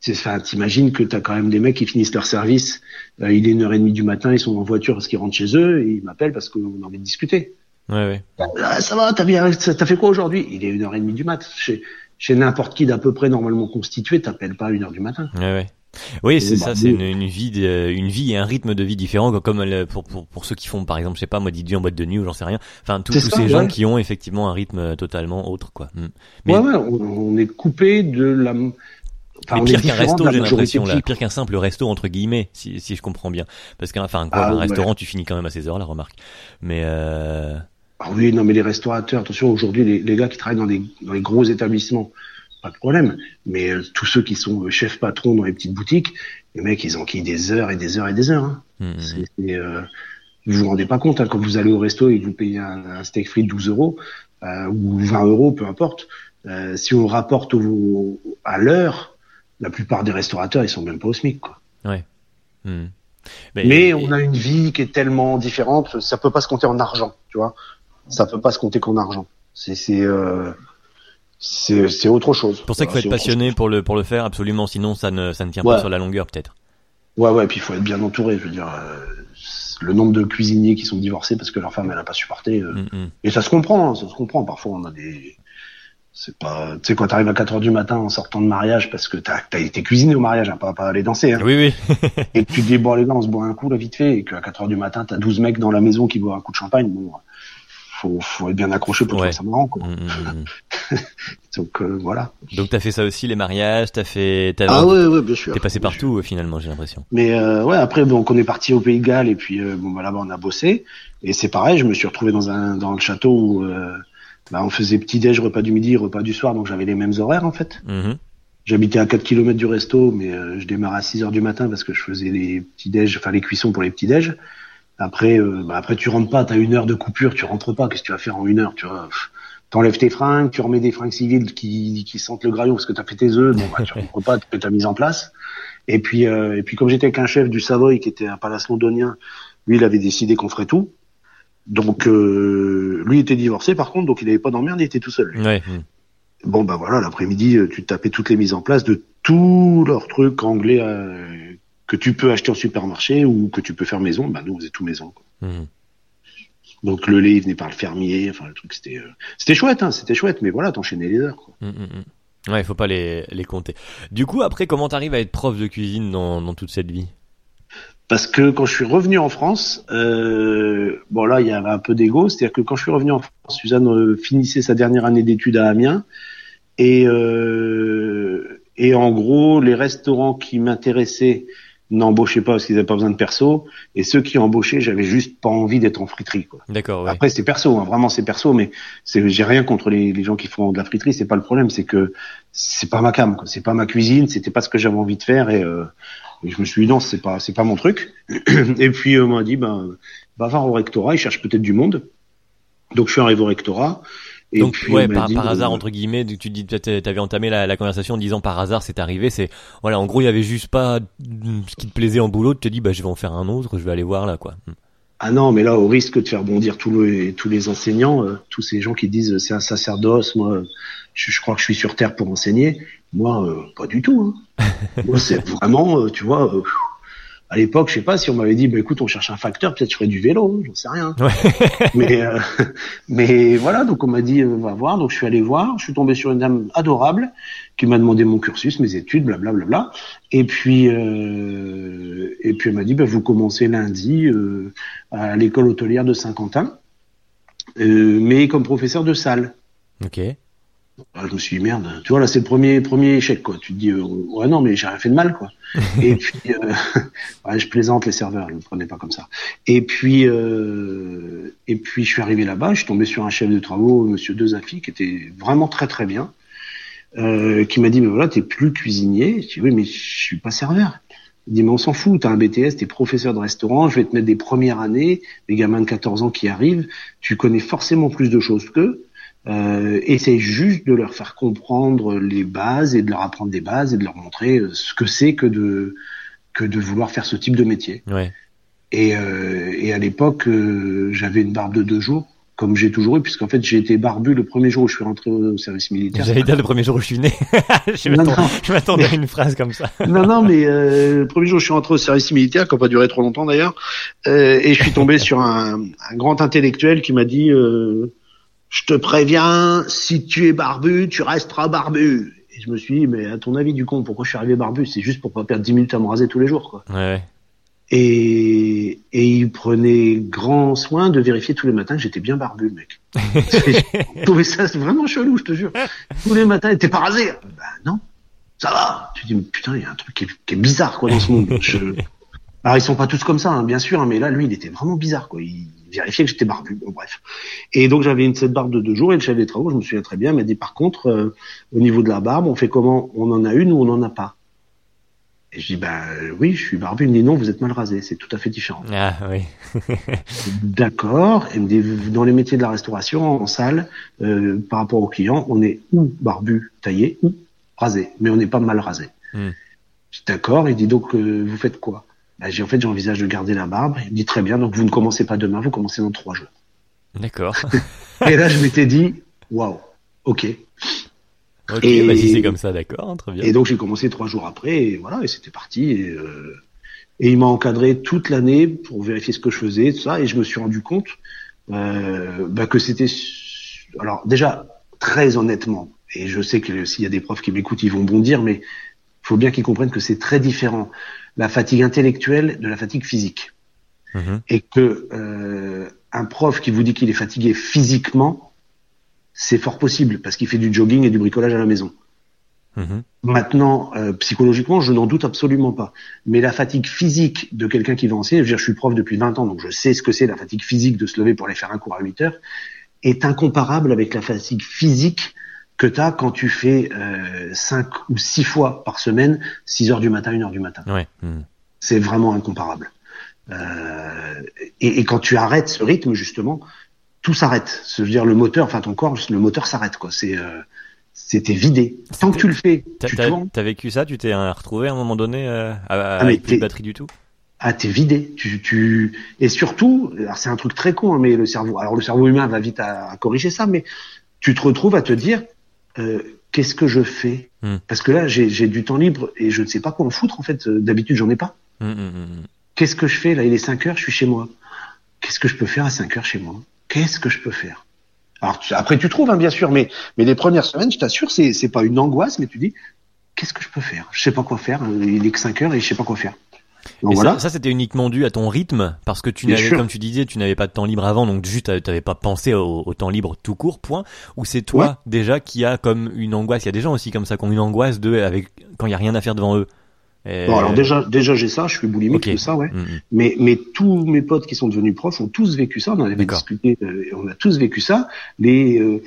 Enfin, t'imagines que t'as quand même des mecs qui finissent leur service. euh, il est une heure et demie du matin, ils sont en voiture parce qu'ils rentrent chez eux et ils m'appellent parce qu'on a envie de discuter. Ouais, ouais. Ah, ça va, t'as bien, t'as fait quoi aujourd'hui? Il est une heure et demie du mat. Chez, chez n'importe qui d'à peu près normalement constitué, t'appelles pas à une heure du matin. Ouais, ouais. Oui, c'est Et ça, bah, c'est une, une vie, de- une vie et un rythme de vie différent, comme- comme le- pour, pour, pour ceux qui font, par exemple, je sais pas, moi, Didier en boîte de nuit ou j'en sais rien. Enfin, tous C'est tous ça, ces gens qui ont effectivement un rythme totalement autre, quoi. Hmm. Mais, Ouais, ouais, on, on est coupé de la. Enfin, pire qu'un resto, j'ai l'impression, là. Pire qu'un simple resto, entre guillemets, si, si je comprends bien. Parce qu'un, enfin, quoi, Ah, un ouais. restaurant, tu finis quand même à 16 heures, la remarque. Mais, euh, Ah oui, non, mais les restaurateurs, attention, aujourd'hui, les, les gars qui travaillent dans les, dans les gros établissements, pas de problème. Mais euh, tous ceux qui sont euh, chefs patrons dans les petites boutiques, les mecs, ils enquillent des heures et des heures et des heures. Hein. C'est, c'est, euh, vous vous rendez pas compte, hein, quand vous allez au resto et que vous payez un, un steak frit 12 euros, euh, ou 20 euros, peu importe, euh, si on rapporte au, à l'heure, la plupart des restaurateurs, ils sont même pas au SMIC, quoi. Hmm. Mais on a une vie qui est tellement différente, ça peut pas se compter en argent, tu vois. Ça peut pas se compter qu'en argent. C'est c'est euh, c'est autre chose. C'est pour ça qu'il faut être passionné pour le, pour le faire, absolument, sinon ça ne, ça ne tient Ouais. pas sur la longueur, peut-être. Ouais ouais, puis il faut être bien entouré. Je veux dire, euh, le nombre de cuisiniers qui sont divorcés parce que leur femme elle a pas supporté. euh, Hmm, hmm. Et ça se comprend, hein, ça se comprend. Parfois on a des c'est pas, tu sais, quand t'arrives à 4 heures du matin en sortant de mariage parce que t'as, t'as été cuisiné au mariage, hein, pas, pas aller danser, hein, Oui, oui. et que tu te dis, bon, les gars, on se boit un coup, là, vite fait, et qu'à 4 heures du matin, t'as 12 mecs dans la maison qui boivent un coup de champagne, bon, faut, faut être bien accroché pour Ouais. trouver ça marrant, quoi. Hmm, hmm, hmm. Donc, euh, voilà. Donc t'as fait ça aussi, les mariages, t'as fait, t'as, Ah ouais, ouais, bien sûr. t'es passé Bien partout, euh, finalement, j'ai l'impression. Mais euh, ouais, après, donc on est parti au Pays de Galles et puis euh, bon, bah, là-bas on a bossé. Et c'est pareil, je me suis retrouvé dans un dans le château où euh, bah, on faisait petit déj, repas du midi, repas du soir, donc j'avais les mêmes horaires en fait. Mhm. J'habitais à 4 km du resto, mais euh, je démarrais à 6 heures du matin parce que je faisais les petits déj, enfin les cuissons pour les petits déj. Après, euh, bah, après tu rentres pas, t'as une heure de coupure, tu rentres pas. Qu'est-ce que tu vas faire en une heure, tu vois? T'enlèves tes fringues, tu remets des fringues civiles qui, qui sentent le graillon parce que t'as fait tes œufs. Bon, bah, tu rentres pas, tu fais ta mise en place. Et puis, euh, et puis comme j'étais avec un chef du Savoy qui était un palace londonien, lui, il avait décidé qu'on ferait tout. Donc, euh, lui était divorcé par contre, donc il avait pas d'emmerde, il était tout seul. lui. Ouais. Bon, bah voilà, l'après-midi, euh, tu tapais toutes les mises en place de tous leurs trucs anglais euh, que tu peux acheter en supermarché ou que tu peux faire maison. Bah, nous, on faisait tout maison. Quoi. Mhm. Donc, le lait, il venait par le fermier. Enfin, le truc, c'était euh, c'était chouette, hein, c'était chouette. Mais voilà, t'enchaînais les heures. Quoi. Mm, mm, mm. Ouais, il faut pas les, les compter. Du coup, après, comment t'arrives à être prof de cuisine dans, dans toute cette vie? Parce que quand je suis revenu en France, euh, bon là, il y avait un peu d'ego. C'est-à-dire que quand je suis revenu en France, Suzanne euh, finissait sa dernière année d'études à Amiens. Et, euh, et en gros, les restaurants qui m'intéressaient n'embauchaient pas parce qu'ils n'avaient pas besoin de perso. Et ceux qui embauchaient, j'avais juste pas envie d'être en friterie. Quoi. D'accord, ouais. Après, c'est perso, hein, vraiment c'est perso, mais c'est, j'ai rien contre les, les gens qui font de la friterie. C'est pas le problème, c'est que c'est pas ma cam, quoi. C'est pas ma cuisine, c'était pas ce que j'avais envie de faire et, euh, et je me suis dit non, c'est pas, c'est pas mon truc. et puis euh, on m'a dit ben, va voir au rectorat, ils cherchent peut-être du monde. Donc je suis arrivé au rectorat. Et Donc, puis, ouais, par, dit, par euh, hasard, entre guillemets, tu dis, t'avais entamé la, la conversation en disant par hasard, c'est arrivé, c'est, voilà, en gros, il y avait juste pas ce qui te plaisait en boulot, tu te dis, bah, je vais en faire un autre, je vais aller voir là, quoi. Mm. Ah non, mais là, au risque de faire bondir tous les, tous les enseignants, euh, tous ces gens qui disent c'est un sacerdoce, moi, je, je crois que je suis sur terre pour enseigner. Moi, euh, pas du tout. Hein. moi, c'est vraiment, euh, tu vois, euh, à l'époque, je sais pas si on m'avait dit, bah, écoute, on cherche un facteur, peut-être je ferais du vélo, j'en sais rien. Ouais. mais, euh, mais voilà, donc on m'a dit, euh, va voir. Donc je suis allé voir. Je suis tombé sur une dame adorable qui m'a demandé mon cursus, mes études, blablabla. Bla, bla, bla. Et puis, euh, et puis elle m'a dit, bah, vous commencez lundi euh, à l'école hôtelière de Saint-Quentin, euh, mais comme professeur de salle. Ok. Ah, je me suis dit merde, tu vois là c'est le premier premier échec quoi. Tu te dis euh, ouais non mais j'ai rien fait de mal quoi. et puis euh, ouais, je plaisante les serveurs, ne me prenez pas comme ça. Et puis euh, et puis je suis arrivé là-bas, je suis tombé sur un chef de travaux, Monsieur Dezafi, qui était vraiment très très bien, euh, qui m'a dit mais voilà t'es plus cuisinier. Je dis oui mais je suis pas serveur. Il dit mais on s'en fout, t'as un BTS, t'es professeur de restaurant, je vais te mettre des premières années, des gamins de 14 ans qui arrivent, tu connais forcément plus de choses qu'eux. Euh, essaye juste de leur faire comprendre les bases et de leur apprendre des bases et de leur montrer euh, ce que c'est que de que de vouloir faire ce type de métier. Ouais. Et, euh, et à l'époque, euh, j'avais une barbe de deux jours, comme j'ai toujours eu, puisqu'en fait j'ai été barbu le premier jour où je suis rentré au service militaire. J'allais dire le premier jour où je suis né. je m'attendais à une phrase comme ça. Non, non, mais euh, le premier jour où je suis rentré au service militaire, qui n'a pas duré trop longtemps d'ailleurs, euh, et je suis tombé sur un, un grand intellectuel qui m'a dit euh, Je te préviens, si tu es barbu, tu resteras barbu. Et je me suis dit, mais à ton avis, du con, pourquoi je suis arrivé barbu? C'est juste pour pas perdre 10 minutes à me raser tous les jours, quoi. Ouais. Et, et il prenait grand soin de vérifier tous les matins que j'étais bien barbu, mec. J'ai trouvé ça vraiment chelou, je te jure. Tous les matins, il était pas rasé. Ben non, ça va. Tu te dis, mais putain, il y a un truc qui est, qui est bizarre quoi dans ce monde. Je... Alors ils sont pas tous comme ça, hein, bien sûr, hein, mais là, lui, il était vraiment bizarre. quoi. Il vérifiait que j'étais barbu. Bon, bref. Et donc j'avais une cette barbe de deux jours et le chef des travaux, je me souviens très bien, m'a dit par contre, euh, au niveau de la barbe, on fait comment? On en a une ou on en a pas? Et je dis, ben oui, je suis barbu. Il me dit, non, vous êtes mal rasé, c'est tout à fait différent. Ah oui. D'accord. Et me dit, dans les métiers de la restauration, en salle, euh, par rapport aux clients, on est ou barbu, taillé, ou rasé. Mais on n'est pas mal rasé. Hmm. Je dis, D'accord. Il dit, donc, euh, vous faites quoi? Ben, j'ai, En fait, j'envisage de garder la barbe. Il me dit, très bien, donc vous ne commencez pas demain, vous commencez dans trois jours. D'accord. Et là, je m'étais dit, waouh, ok. Ok, Et- bah si c'est comme ça, d'accord, très bien. Et donc, j'ai commencé trois jours après, et voilà, et c'était parti. Et, euh, et il m'a encadré toute l'année pour vérifier ce que je faisais, tout ça, et je me suis rendu compte euh, bah, que c'était, alors déjà très honnêtement, et je sais que s'il y a des profs qui m'écoutent, ils vont bondir, mais il faut bien qu'ils comprennent que c'est très différent la fatigue intellectuelle de la fatigue physique, Mhm. et que euh, un prof qui vous dit qu'il est fatigué physiquement, c'est fort possible parce qu'il fait du jogging et du bricolage à la maison. Mhm. Maintenant, euh, psychologiquement, je n'en doute absolument pas. Mais la fatigue physique de quelqu'un qui va enseigner, je veux dire, je suis prof depuis 20 ans, donc je sais ce que c'est la fatigue physique de se lever pour aller faire un cours à 8 heures, est incomparable avec la fatigue physique que tu as quand tu fais euh, 5 ou 6 fois par semaine, 6 heures du matin, 1 heure du matin. Ouais. hmm. C'est vraiment incomparable. Euh, et, et quand tu arrêtes ce rythme, justement, tout s'arrête. Je veux dire, le moteur, enfin ton corps, le moteur s'arrête, quoi. C'est, euh, c'était vidé. Tant que tu le fais, tu t'as- vécu ça Tu t'es retrouvé à un moment donné euh, à- Ah, avec plus de batterie du tout? Ah, t'es vidé. Tu, tu et surtout, alors c'est un truc très con, hein, mais le cerveau. Alors le cerveau humain va vite à, à corriger ça, mais tu te retrouves à te dire euh, qu'est-ce que je fais Hmm. Parce que là, j'ai du temps libre et je ne sais pas quoi en foutre en fait. Euh, D'habitude, j'en ai pas. Hmm, hmm. Qu'est-ce que je fais là Il est 5 heures, je suis chez moi. Qu'est-ce que je peux faire à 5 heures chez moi Qu'est-ce que je peux faire Alors tu- après, tu trouves hein, bien sûr, mais mais les premières semaines, je t'assure, c'est c'est pas une angoisse, mais tu dis qu'est-ce que je peux faire Je sais pas quoi faire. Il est que 5 heures et je sais pas quoi faire. Donc Et voilà. ça, ça, c'était uniquement dû à ton rythme, parce que tu n'avais, comme tu disais, tu n'avais pas de temps libre avant, donc juste t'avais pas pensé au, au temps libre tout court, point. Ou c'est toi Ouais. déjà qui a comme une angoisse? Il y a des gens aussi comme ça qui ont une angoisse de avec quand il y a rien à faire devant eux. Et- Bon, alors déjà, déjà j'ai ça, je suis boulimique de ça, ouais. Hmm, hmm. Mais, mais tous mes potes qui sont devenus profs ont tous vécu ça. On en avait discuté, euh, on a tous vécu ça. Les euh,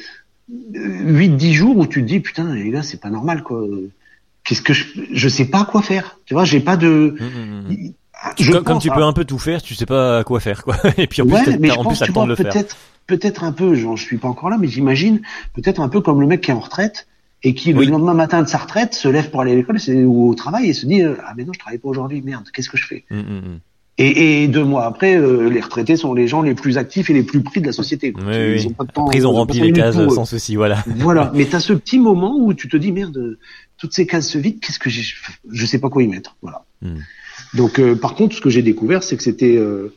8-10 jours où tu te dis, putain, les gars, c'est pas normal, quoi. Qu'est-ce que je, je sais pas quoi faire. Tu vois, j'ai pas de. Hmm, hmm, hmm. Je comme, tu peux un peu tout faire, tu sais pas quoi faire, quoi. Et puis en plus, ouais, mais je en pense, plus, tu le temps vois, de le faire. peut-être, peut-être un peu, genre, je suis pas encore là, mais j'imagine peut-être un peu comme le mec qui est en retraite et qui Oui. le lendemain matin de sa retraite se lève pour aller à l'école ou au travail et se dit euh, ah mais non je travaille pas aujourd'hui merde qu'est-ce que je fais? Et, et deux mois après euh, les retraités sont les gens les plus actifs et les plus pris de la société. Oui, ils oui. ont pas de temps Après, ils ont rempli les cases sans souci, voilà. voilà mais t'as ce petit moment où tu te dis merde toutes ces cases se vident qu'est-ce que j'ai je sais pas quoi y mettre voilà Hmm. Donc, euh, par contre, ce que j'ai découvert, c'est que c'était, euh,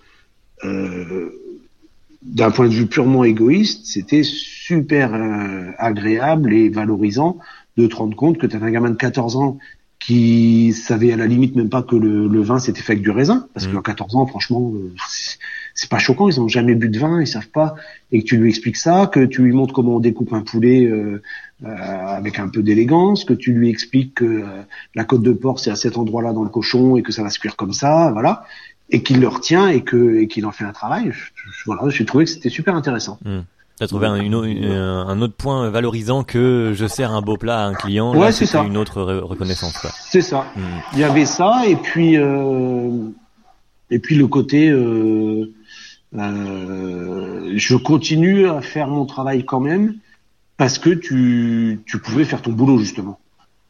d'un point de vue purement égoïste, c'était super agréable et valorisant de te rendre compte que tu as un gamin de 14 ans qui savait à la limite même pas que le, le vin c'était fait avec du raisin, parce mmh. qu'à 14 ans, franchement, c'est pas choquant, ils ont jamais bu de vin, ils savent pas, et que tu lui expliques ça, que tu lui montres comment on découpe un poulet euh, euh, avec un peu d'élégance, que tu lui expliques que euh, la côte de porc c'est à cet endroit-là dans le cochon et que ça va se cuire comme ça, voilà, et qu'il le retient et que et qu'il en fait un travail. voilà, j'ai trouvé que c'était super intéressant. Mmh. T'as trouvé un, un, autre point valorisant que je sers un beau plat à un client. Ouais, c'est ça. Une autre reconnaissance. C'est ça. Mmh. Il y avait ça et puis euh, et puis le côté euh, euh, je continue à faire mon travail quand même parce que tu, tu pouvais faire ton boulot justement.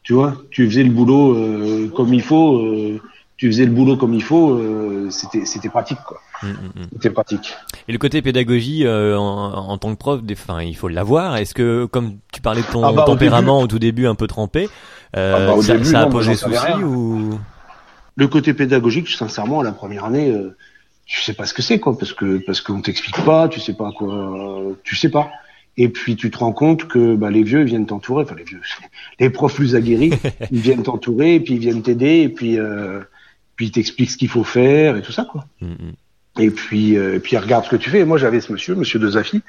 Tu vois, tu faisais le boulot euh, comme il faut. Euh, tu faisais le boulot comme il faut. Euh, c'était c'était pratique quoi. Mmh, mmh, mmh. C'était pratique. Et le côté pédagogie en, en, tant que prof, enfin il faut l'avoir. Est-ce que comme tu parlais de ton ah bah, tempérament au, tout début un peu trempé, ah bah, ça, ça, a posé souci ou? Le côté pédagogique, sincèrement, à la première année tu sais pas ce que c'est quoi parce que parce qu'on t'explique pas tu sais pas quoi tu sais pas et puis tu te rends compte que bah, les vieux viennent t'entourer. Enfin les vieux les profs plus aguerris ils viennent t'entourer et puis ils viennent t'aider et puis euh, puis ils t'expliquent ce qu'il faut faire et tout ça quoi. Mm-hmm. et puis euh, et puis ils regardent ce que tu fais. Et moi j'avais ce monsieur monsieur de Zafi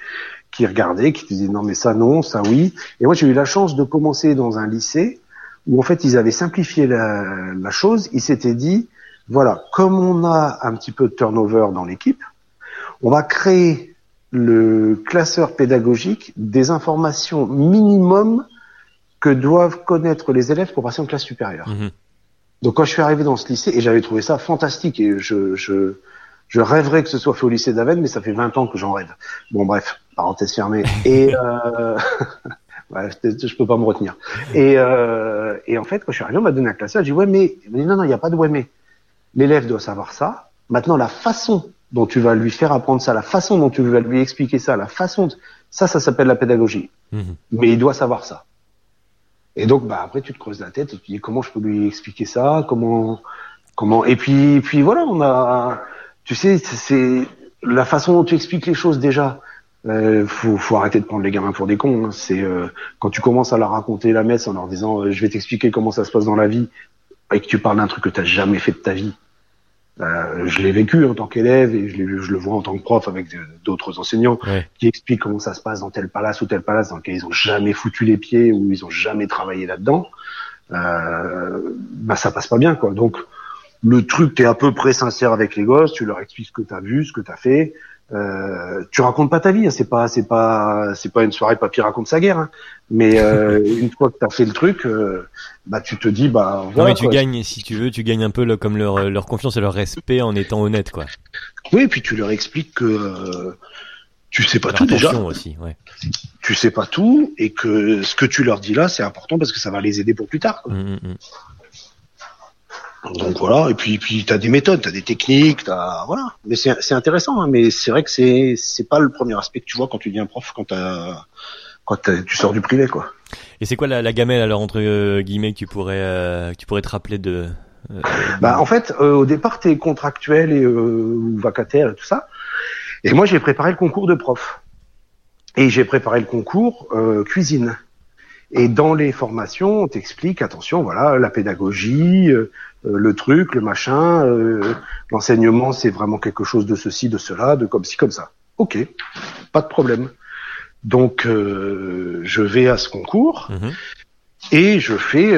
qui regardait qui disait non mais ça non ça oui. Et moi j'ai eu la chance de commencer dans un lycée où en fait ils avaient simplifié la, la chose. Ils s'étaient dit voilà, comme on a un petit peu de turnover dans l'équipe, on va créer le classeur pédagogique des informations minimum que doivent connaître les élèves pour passer en classe supérieure. Mhm. Donc quand je suis arrivé dans ce lycée, et j'avais trouvé ça fantastique, et je, je, je rêverais que ce soit fait au lycée d'Aven, mais ça fait 20 ans que j'en rêve. Bon bref, parenthèse fermée. Et euh... ouais, je peux pas me retenir. Et, euh... et en fait, quand je suis arrivé, on m'a donné un classeur, j'ai dit ouais mais, il m'a dit non non, il n'y a pas de ouais mais. L'élève doit savoir ça. Maintenant, la façon dont tu vas lui faire apprendre ça, la façon dont tu vas lui expliquer ça, la façon, de... ça, ça s'appelle la pédagogie. Mhm. Mais il doit savoir ça. Et donc, bah après, tu te creuses la tête et tu dis comment je peux lui expliquer ça, comment, comment. Et puis, puis voilà, on a, tu sais, c'est la façon dont tu expliques les choses déjà. Euh, faut, faut arrêter de prendre les gamins pour des cons. Hein. C'est euh, quand tu commences à leur raconter la messe en leur disant euh, je vais t'expliquer comment ça se passe dans la vie et que tu parles d'un truc que tu n'as jamais fait de ta vie. Euh, je l'ai vécu en tant qu'élève et je, je, le vois en tant que prof avec d'autres enseignants qui expliquent comment ça se passe dans tel palace ou tel palace dans lequel ils ont jamais foutu les pieds ou ils ont jamais travaillé là-dedans. Euh, bah ça passe pas bien quoi. Donc le truc, t'es à peu près sincère avec les gosses, tu leur expliques ce que t'as vu, ce que t'as fait. Euh, tu racontes pas ta vie, hein, c'est pas, c'est pas, c'est pas une soirée papy raconte sa guerre. Hein. Mais euh, une fois que t'as fait le truc, euh, bah tu te dis bah. Voilà, non mais tu gagnes, si tu veux, tu gagnes un peu le, comme leur, leur confiance et leur respect en étant honnête quoi. Oui, et puis tu leur expliques que euh, tu sais pas tout déjà. Aussi, ouais. Tu sais pas tout et que ce que tu leur dis là, c'est important parce que ça va les aider pour plus tard. Quoi. Mmh, mmh, mmh. Donc voilà, et puis puis t'as des méthodes, t'as des techniques, t'as voilà. Mais c'est c'est intéressant, hein, mais c'est vrai que c'est c'est pas le premier aspect que tu vois quand tu deviens prof, quand t'as quand tu sors du privé quoi. Et c'est quoi la, la, gamelle alors entre euh, guillemets que tu pourrais euh, tu pourrais te rappeler de euh, Bah en fait au départ t'es contractuel et ou vacataire et tout ça. Et moi j'ai préparé le concours de prof. Et j'ai préparé le concours cuisine. Et dans les formations, on t'explique, attention, voilà, la pédagogie, euh, le truc, le machin, euh, l'enseignement, c'est vraiment quelque chose de ceci, de cela, de comme ci, comme ça. Ok, pas de problème. Donc, euh, je vais à ce concours mhm. et je fais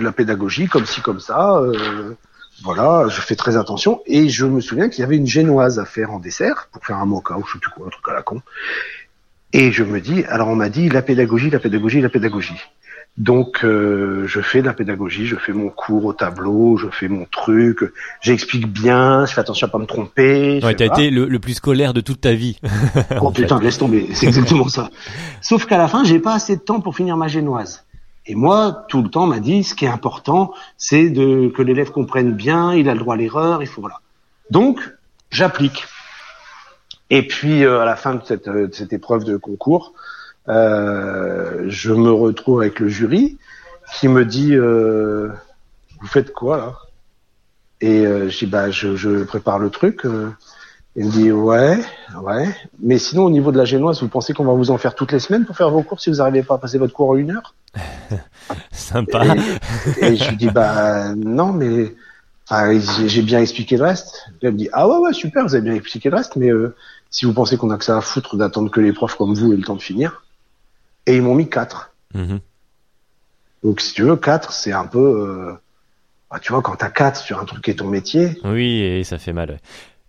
la pédagogie comme ci, comme ça. voilà, je fais très attention et je me souviens qu'il y avait une génoise à faire en dessert pour faire un mocha ou je sais plus quoi, un truc à la con. Et je me dis, alors on m'a dit la pédagogie, la pédagogie, la pédagogie. Donc euh, je fais de la pédagogie, je fais mon cours au tableau, je fais mon truc, j'explique bien, je fais attention à pas me tromper. Ouais, t'as été le, plus scolaire de toute ta vie. oh putain, laisse tomber, c'est exactement ça. Sauf qu'à la fin, j'ai pas assez de temps pour finir ma génoise. Et moi, tout le temps, m'a dit, ce qui est important, c'est de que l'élève comprenne bien, il a le droit à l'erreur, il faut voilà. Donc, j'applique. Et puis euh, à la fin de cette, euh, de cette épreuve de concours, euh, je me retrouve avec le jury qui me dit euh, vous faites quoi là? Et euh, je dis bah je, je prépare le truc. euh. Il me dit ouais, ouais. Mais sinon au niveau de la génoise, vous pensez qu'on va vous en faire toutes les semaines pour faire vos cours si vous n'arrivez pas à passer votre cours en une heure? Sympa. et, et je lui dis bah non mais enfin, j'ai bien expliqué le reste. Il me dit ah ouais ouais super vous avez bien expliqué le reste mais euh, si vous pensez qu'on a que ça à foutre d'attendre que les profs comme vous aient le temps de finir. Et ils m'ont mis quatre. Mhm. Donc si tu veux quatre c'est un peu euh, bah, tu vois quand t'as quatre sur un truc qui est ton métier Oui, et ça fait mal.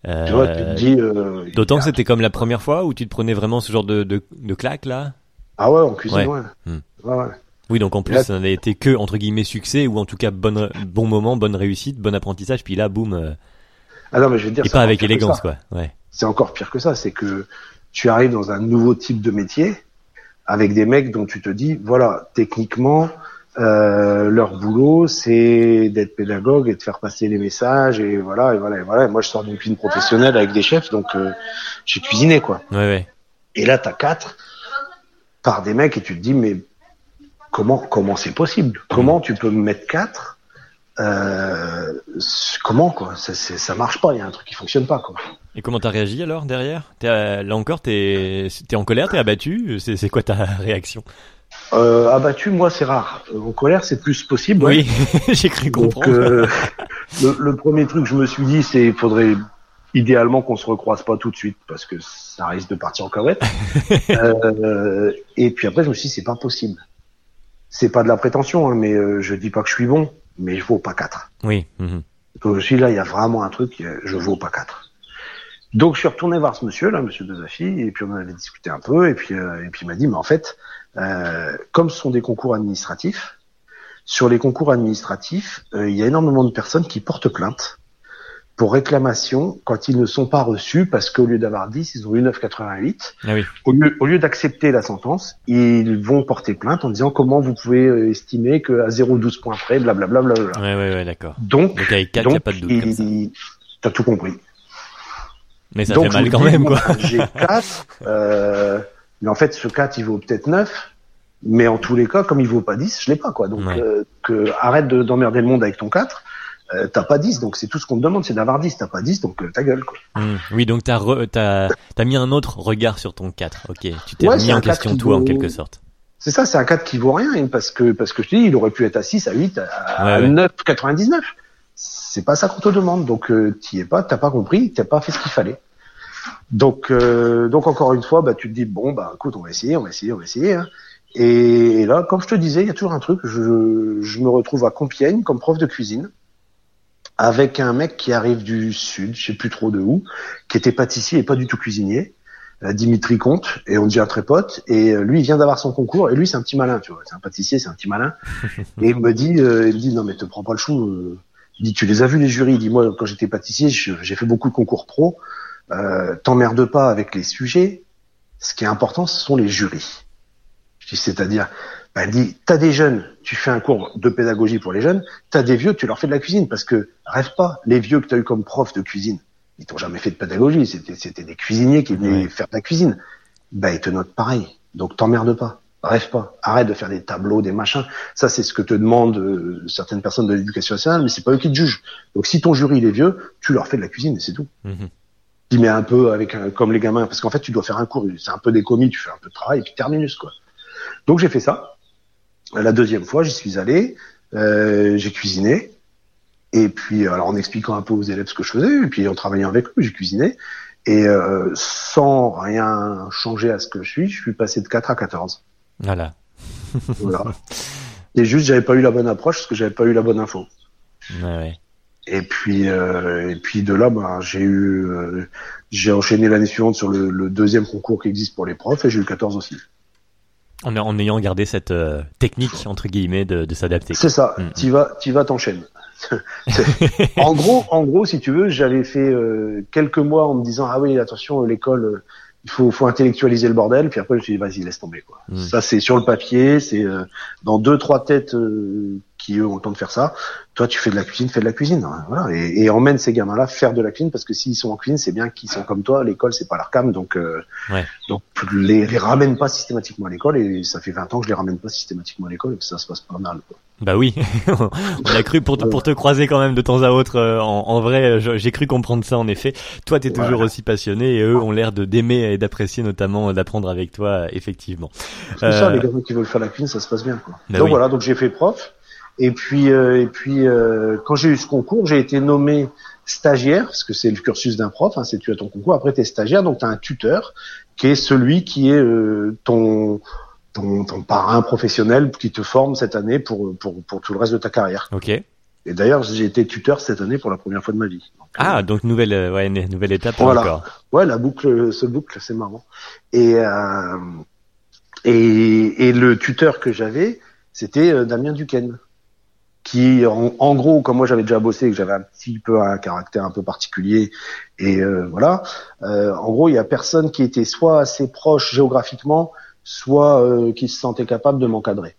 Euh, tu vois tu te dis euh, il y D'autant que c'était comme la première fois où tu te prenais vraiment ce genre de, de, de claque là? Ah ouais en cuisine Ouais. ouais. Hmm. Ouais, ouais. Oui, donc en plus, Là- ça n'avait été que, entre guillemets, succès, ou en tout cas, bonne, bon moment, bonne réussite, bon apprentissage, puis là, boum, euh, Ah non mais je veux dire et pas avec élégance, quoi. Ouais. c'est encore pire que ça, c'est que tu arrives dans un nouveau type de métier avec des mecs dont tu te dis, voilà, techniquement, euh, leur boulot, c'est d'être pédagogue et de faire passer les messages et voilà, et voilà, et voilà. Et moi, je sors d'une cuisine professionnelle avec des chefs, donc euh, j'ai cuisiné quoi. Ouais, ouais. Et là, t'as quatre par des mecs et tu te dis, mais comment comment c'est possible? Comment tu peux me mettre quatre euh, Comment quoi? Ça, ça marche pas. Il y a un truc qui fonctionne pas quoi. Et comment t'as réagi alors derrière? T'es, euh, Là encore, t'es t'es en colère, t'es abattu? C'est c'est quoi ta réaction? Euh, abattu, moi, c'est rare. Euh, En colère, c'est plus possible. ouais. Oui, j'ai cru Donc, comprendre. euh, le, le premier truc que je me suis dit, c'est il faudrait idéalement qu'on se recroise pas tout de suite parce que ça risque de partir en cavette. euh, et puis après, je me suis dit, c'est pas possible. C'est pas de la prétention, hein, mais euh, je dis pas que je suis bon, mais je vaux pas quatre. Oui. mhm. Donc, je suis là, il y a vraiment un truc, je vaux pas quatre. Donc je suis retourné voir ce monsieur là, monsieur Dezafi, et puis on avait discuté un peu, et puis euh, et puis il m'a dit, mais en fait, euh, comme ce sont des concours administratifs, sur les concours administratifs, euh, il y a énormément de personnes qui portent plainte pour réclamation quand ils ne sont pas reçus parce qu'au lieu d'avoir 10, ils ont eu 9,88. Ah oui. Au lieu, au lieu d'accepter la sentence, ils vont porter plainte en disant comment vous pouvez euh, estimer qu'à 0,12 points près, blablabla. blablabla. Ouais, ouais, ouais, d'accord. Donc, Donc avec 4, il n'y a pas de doute t'as tout compris. Mais ça Donc, fait mal quand dis, même, quoi. J'ai 4, euh, mais en fait, ce 4, il vaut peut-être 9. Mais en tous les cas, comme il vaut pas 10, je l'ai pas, quoi. Donc, Ouais. euh, que, arrête de- d'emmerder le monde avec ton 4. Euh, t'as pas 10, donc c'est tout ce qu'on te demande, c'est d'avoir 10. T'as pas 10, donc euh, ta gueule, quoi. Hmm. Oui, donc t'as re- t'as t'as mis un autre regard sur ton 4. Ok, tu t'es Ouais, c'est en un 4 question toi, en vaut- quelque sorte. C'est ça, c'est un 4 qui vaut rien, parce que, parce que je te dis, il aurait pu être à 6, à 8, à, Ouais, ouais. 9,99. C'est pas ça qu'on te demande, donc euh, t'y es pas, t'as pas compris, t'as pas fait ce qu'il fallait. Donc, euh, donc encore une fois, bah, tu te dis bon, bah écoute, on va essayer, on va essayer, on va essayer. hein. Et, là, comme je te disais, il y a toujours un truc. Je, je me retrouve à Compiègne comme prof de cuisine avec un mec qui arrive du sud, je sais plus trop de où, qui était pâtissier et pas du tout cuisinier, euh, Dimitri Comte, et on devient très pote. Et euh, lui, il vient d'avoir son concours, et lui, c'est un petit malin, tu vois. C'est un pâtissier, c'est un petit malin. et il me dit, euh, il me dit, non mais te prends pas le chou. euh. Il dit, tu les as vus les jurys? Il dit, moi, quand j'étais pâtissier, j'ai fait beaucoup de concours pro. Euh, T'emmerdes pas avec les sujets. Ce qui est important, ce sont les jurys. Je dis, c'est-à-dire, ben, elle dit, t'as des jeunes, tu fais un cours de pédagogie pour les jeunes, t'as des vieux, tu leur fais de la cuisine, parce que, rêve pas, les vieux que t'as eu comme prof de cuisine, ils t'ont jamais fait de pédagogie, c'était, des cuisiniers qui venaient faire de la cuisine. Ben, ils te notent pareil. Donc, t'emmerdes pas. Rêve pas. Arrête de faire des tableaux, des machins. Ça, c'est ce que te demandent euh, certaines personnes de l'éducation nationale, mais c'est pas eux qui te jugent. Donc, si ton jury, il est vieux, tu leur fais de la cuisine et c'est tout. Mhm. Tu mets un peu avec un, comme les gamins, parce qu'en fait, tu dois faire un cours, c'est un peu des commis, tu fais un peu de travail, et puis terminus, quoi. Donc, j'ai fait ça. La deuxième fois, j'y suis allé, euh, j'ai cuisiné, et puis, alors, en expliquant un peu aux élèves ce que je faisais, et puis en travaillant avec eux, j'ai cuisiné, et euh, sans rien changer à ce que je suis, je suis passé de 4 à 14. Voilà. Voilà. Et juste, j'avais pas eu la bonne approche, parce que j'avais pas eu la bonne info. Ouais, ouais. Et puis, euh, et puis de là, ben, j'ai eu, euh, j'ai enchaîné l'année suivante sur le, le deuxième concours qui existe pour les profs et j'ai eu 14 aussi. En, en ayant gardé cette euh, technique, entre guillemets, de, de s'adapter. C'est ça. Mm. T'y vas, t'y vas, t'enchaînes. En gros, en gros, si tu veux, j'avais fait quelques mois en me disant ah oui, attention, l'école, il faut, faut intellectualiser le bordel. Puis après, je me suis dit vas-y, laisse tomber quoi. Mm. Ça, c'est sur le papier, c'est euh, dans deux trois têtes euh, qui eux ont le temps de faire ça. Toi, tu fais de la cuisine, fais de la cuisine. hein, Voilà. Et, et emmène ces gamins-là faire de la cuisine parce que s'ils sont en cuisine, c'est bien qu'ils sont comme toi. L'école, c'est pas leur cam, donc euh, Ouais. donc les, les ramène pas systématiquement à l'école. Et ça fait 20 ans que je les ramène pas systématiquement à l'école et que ça se passe pas mal. quoi. Bah oui, on a cru pour te, pour te croiser quand même de temps à autre. euh, En, en vrai, j'ai cru comprendre ça en effet. Toi, t'es toujours aussi passionné et eux ont l'air de d'aimer et d'apprécier notamment d'apprendre avec toi, effectivement. C'est ça, Euh, les gamins qui veulent faire la cuisine, ça se passe bien. Quoi. Bah donc oui. voilà, donc j'ai fait prof. Et puis, euh, et puis euh, quand j'ai eu ce concours, j'ai été nommé stagiaire, parce que c'est le cursus d'un prof, hein, c'est tu as ton concours, après tu es stagiaire, donc tu as un tuteur, qui est celui qui est euh, ton, ton, ton parrain professionnel qui te forme cette année pour, pour, pour tout le reste de ta carrière. Ok. Et d'ailleurs, j'ai été tuteur cette année pour la première fois de ma vie. Donc, Ah, euh, donc nouvelle, euh, ouais, nouvelle étape Voilà. encore. Ouais, la boucle se boucle, c'est marrant. Et, euh, et, et le tuteur que j'avais, c'était euh, Damien Duquesne, qui, en, en gros, comme moi j'avais déjà bossé, et que j'avais un petit peu un caractère un peu particulier, et euh, voilà, euh, en gros, il y a personne qui était soit assez proche géographiquement, soit euh, qui se sentait capable de m'encadrer.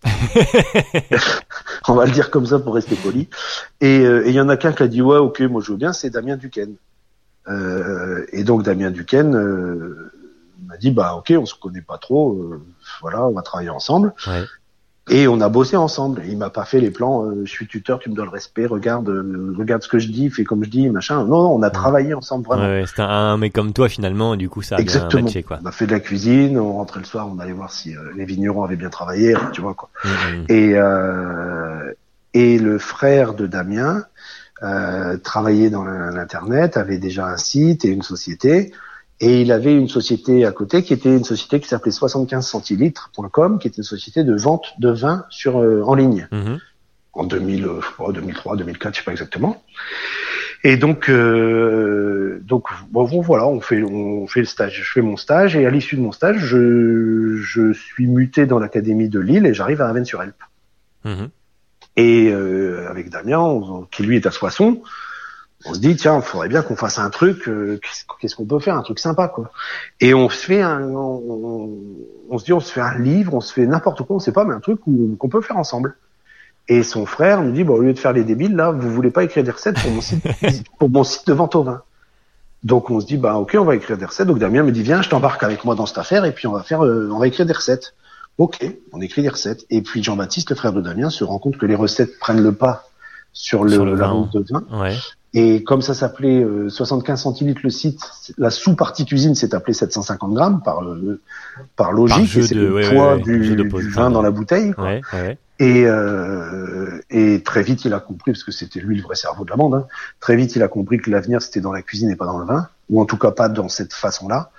On va le dire comme ça pour rester poli. Et euh, et il y en a qu'un qui a dit ouais, ok, moi je veux bien, c'est Damien Duquesne. Euh, et donc Damien Duquesne euh, m'a dit bah ok, on se connaît pas trop, euh, voilà, on va travailler ensemble. Ouais. Et on a bossé ensemble. Il m'a pas fait les plans. euh, je suis tuteur, tu me dois le respect. Regarde, euh, regarde ce que je dis, fais comme je dis, machin. Non, non, on a travaillé ensemble vraiment. Ouais, ouais, c'était un, mec comme toi finalement, et du coup ça a bien matché quoi. On a fait de la cuisine. On rentrait le soir, on allait voir si euh, les vignerons avaient bien travaillé, tu vois quoi. Mm, mm. Et euh, et le frère de Damien euh, travaillait dans l'internet, avait déjà un site et une société. Et il avait une société à côté qui était une société qui s'appelait 75 centilitres.com, qui était une société de vente de vin sur euh, en ligne Mhm. en 2000, euh, je sais pas, 2003, 2004, je sais pas exactement. Et donc, euh, donc bon, voilà, on fait, on fait le stage. Je fais mon stage et à l'issue de mon stage, je, je suis muté dans l'académie de Lille et j'arrive à Avennes-sur-Helpe. Mhm. Et euh, avec Damien, on- qui lui est à Soissons, on se dit tiens, il faudrait bien qu'on fasse un truc. euh, qu'est-ce- qu'on peut faire, un truc sympa quoi. Et on se fait un, on, on se dit on se fait un livre, on se fait n'importe quoi, on sait pas, mais un truc qu'on peut faire ensemble. Et son frère nous dit bon au lieu de faire les débiles là, vous voulez pas écrire des recettes pour mon site, pour mon site de vente au vin. Donc on se dit bah ok on va écrire des recettes. Donc Damien me dit viens je t'embarque avec moi dans cette affaire et puis on va faire euh, on va écrire des recettes. Ok on écrit des recettes et puis Jean-Baptiste le frère de Damien se rend compte que les recettes prennent le pas sur le, Sur le la vin. vente de vin Ouais. Et comme ça s'appelait euh, 75 centilitres le site, la sous-partie cuisine s'est appelée 750 grammes par euh, par logique. Par jeu et c'est le ouais, poids ouais, du, du vin dans la bouteille. quoi. Ouais, ouais. Et, euh, et très vite il a compris, parce que c'était lui le vrai cerveau de la bande, hein, très vite il a compris que l'avenir c'était dans la cuisine et pas dans le vin, ou en tout cas pas dans cette façon-là.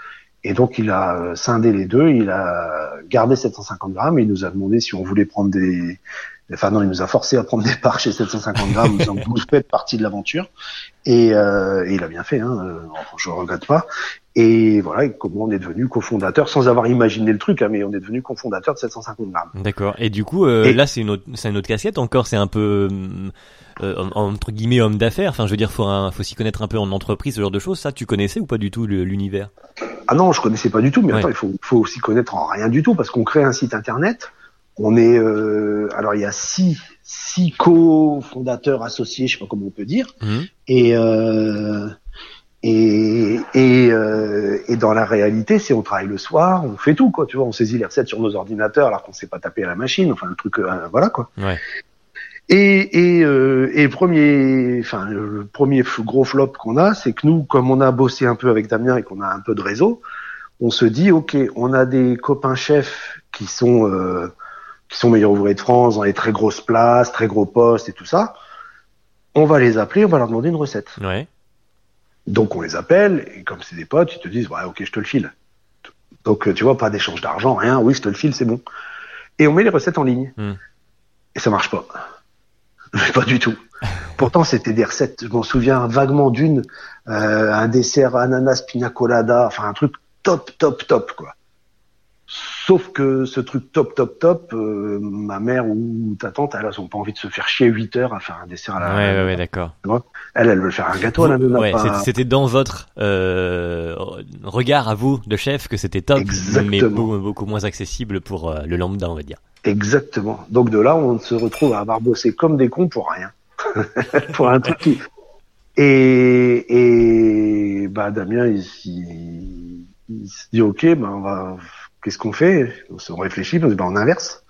Et donc il a euh, scindé les deux, il a gardé 750 grammes et il nous a demandé si on voulait prendre des... Enfin non, il nous a forcé à prendre des parts chez 750 grammes, que vous faites partie de l'aventure. Et, euh, et il a bien fait, hein, euh, je regrette pas. Et voilà, et comment on est devenu cofondateur, sans avoir imaginé le truc, hein, mais on est devenu cofondateur de 750 grammes. D'accord. Et du coup, euh, Et- là, c'est une autre, c'est une autre casquette encore. C'est un peu hum, euh, entre guillemets homme d'affaires. Enfin, je veux dire, faut un, faut s'y connaître un peu en entreprise, ce genre de choses. Ça, tu connaissais ou pas du tout l'univers? Ah non, je connaissais pas du tout, mais Ouais. attends, il faut, faut aussi connaître en rien du tout, parce qu'on crée un site internet. On est, euh, alors il y a six, six co-fondateurs associés, je sais pas comment on peut dire, et euh, et et, euh, et dans la réalité, c'est on travaille le soir, on fait tout quoi, tu vois, on saisit les recettes sur nos ordinateurs alors qu'on sait pas taper à la machine, enfin le truc, voilà quoi. Ouais. Et et euh, premier, enfin le premier gros flop qu'on a, c'est que nous, comme on a bossé un peu avec Damien et qu'on a un peu de réseau, on se dit ok, on a des copains chefs qui sont euh, qui sont meilleurs ouvriers de France dans les très grosses places, très gros postes et tout ça. On va les appeler, on va leur demander une recette. Ouais. Donc on les appelle et comme c'est des potes, ils te disent ouais ok je te le file. Donc euh, tu vois pas d'échange d'argent, rien. Oui je te le file, c'est bon. Et on met les recettes en ligne Hmm. et ça marche pas. Mais pas du tout. Pourtant c'était des recettes. Je m'en souviens vaguement d'une, euh, un dessert ananas pina colada, enfin un truc top top top quoi. Sauf que ce truc top, top, top, euh, ma mère ou ta tante, elles ont pas envie de se faire chier 8 heures à faire un dessert à la. Ouais, ouais, ouais d'accord. Elle, elle veut faire un gâteau à la ouais, c'était- C'était dans votre euh, regard à vous de chef que c'était top, mais beaucoup, beaucoup moins accessible pour euh, le lambda, on va dire. Exactement. Donc de là, on se retrouve à avoir bossé comme des cons pour rien. pour un truc qui... Et, et bah Damien, il, il- il se dit ok, ben on va, qu'est-ce qu'on fait? On se réfléchit, on se dit bah, on inverse.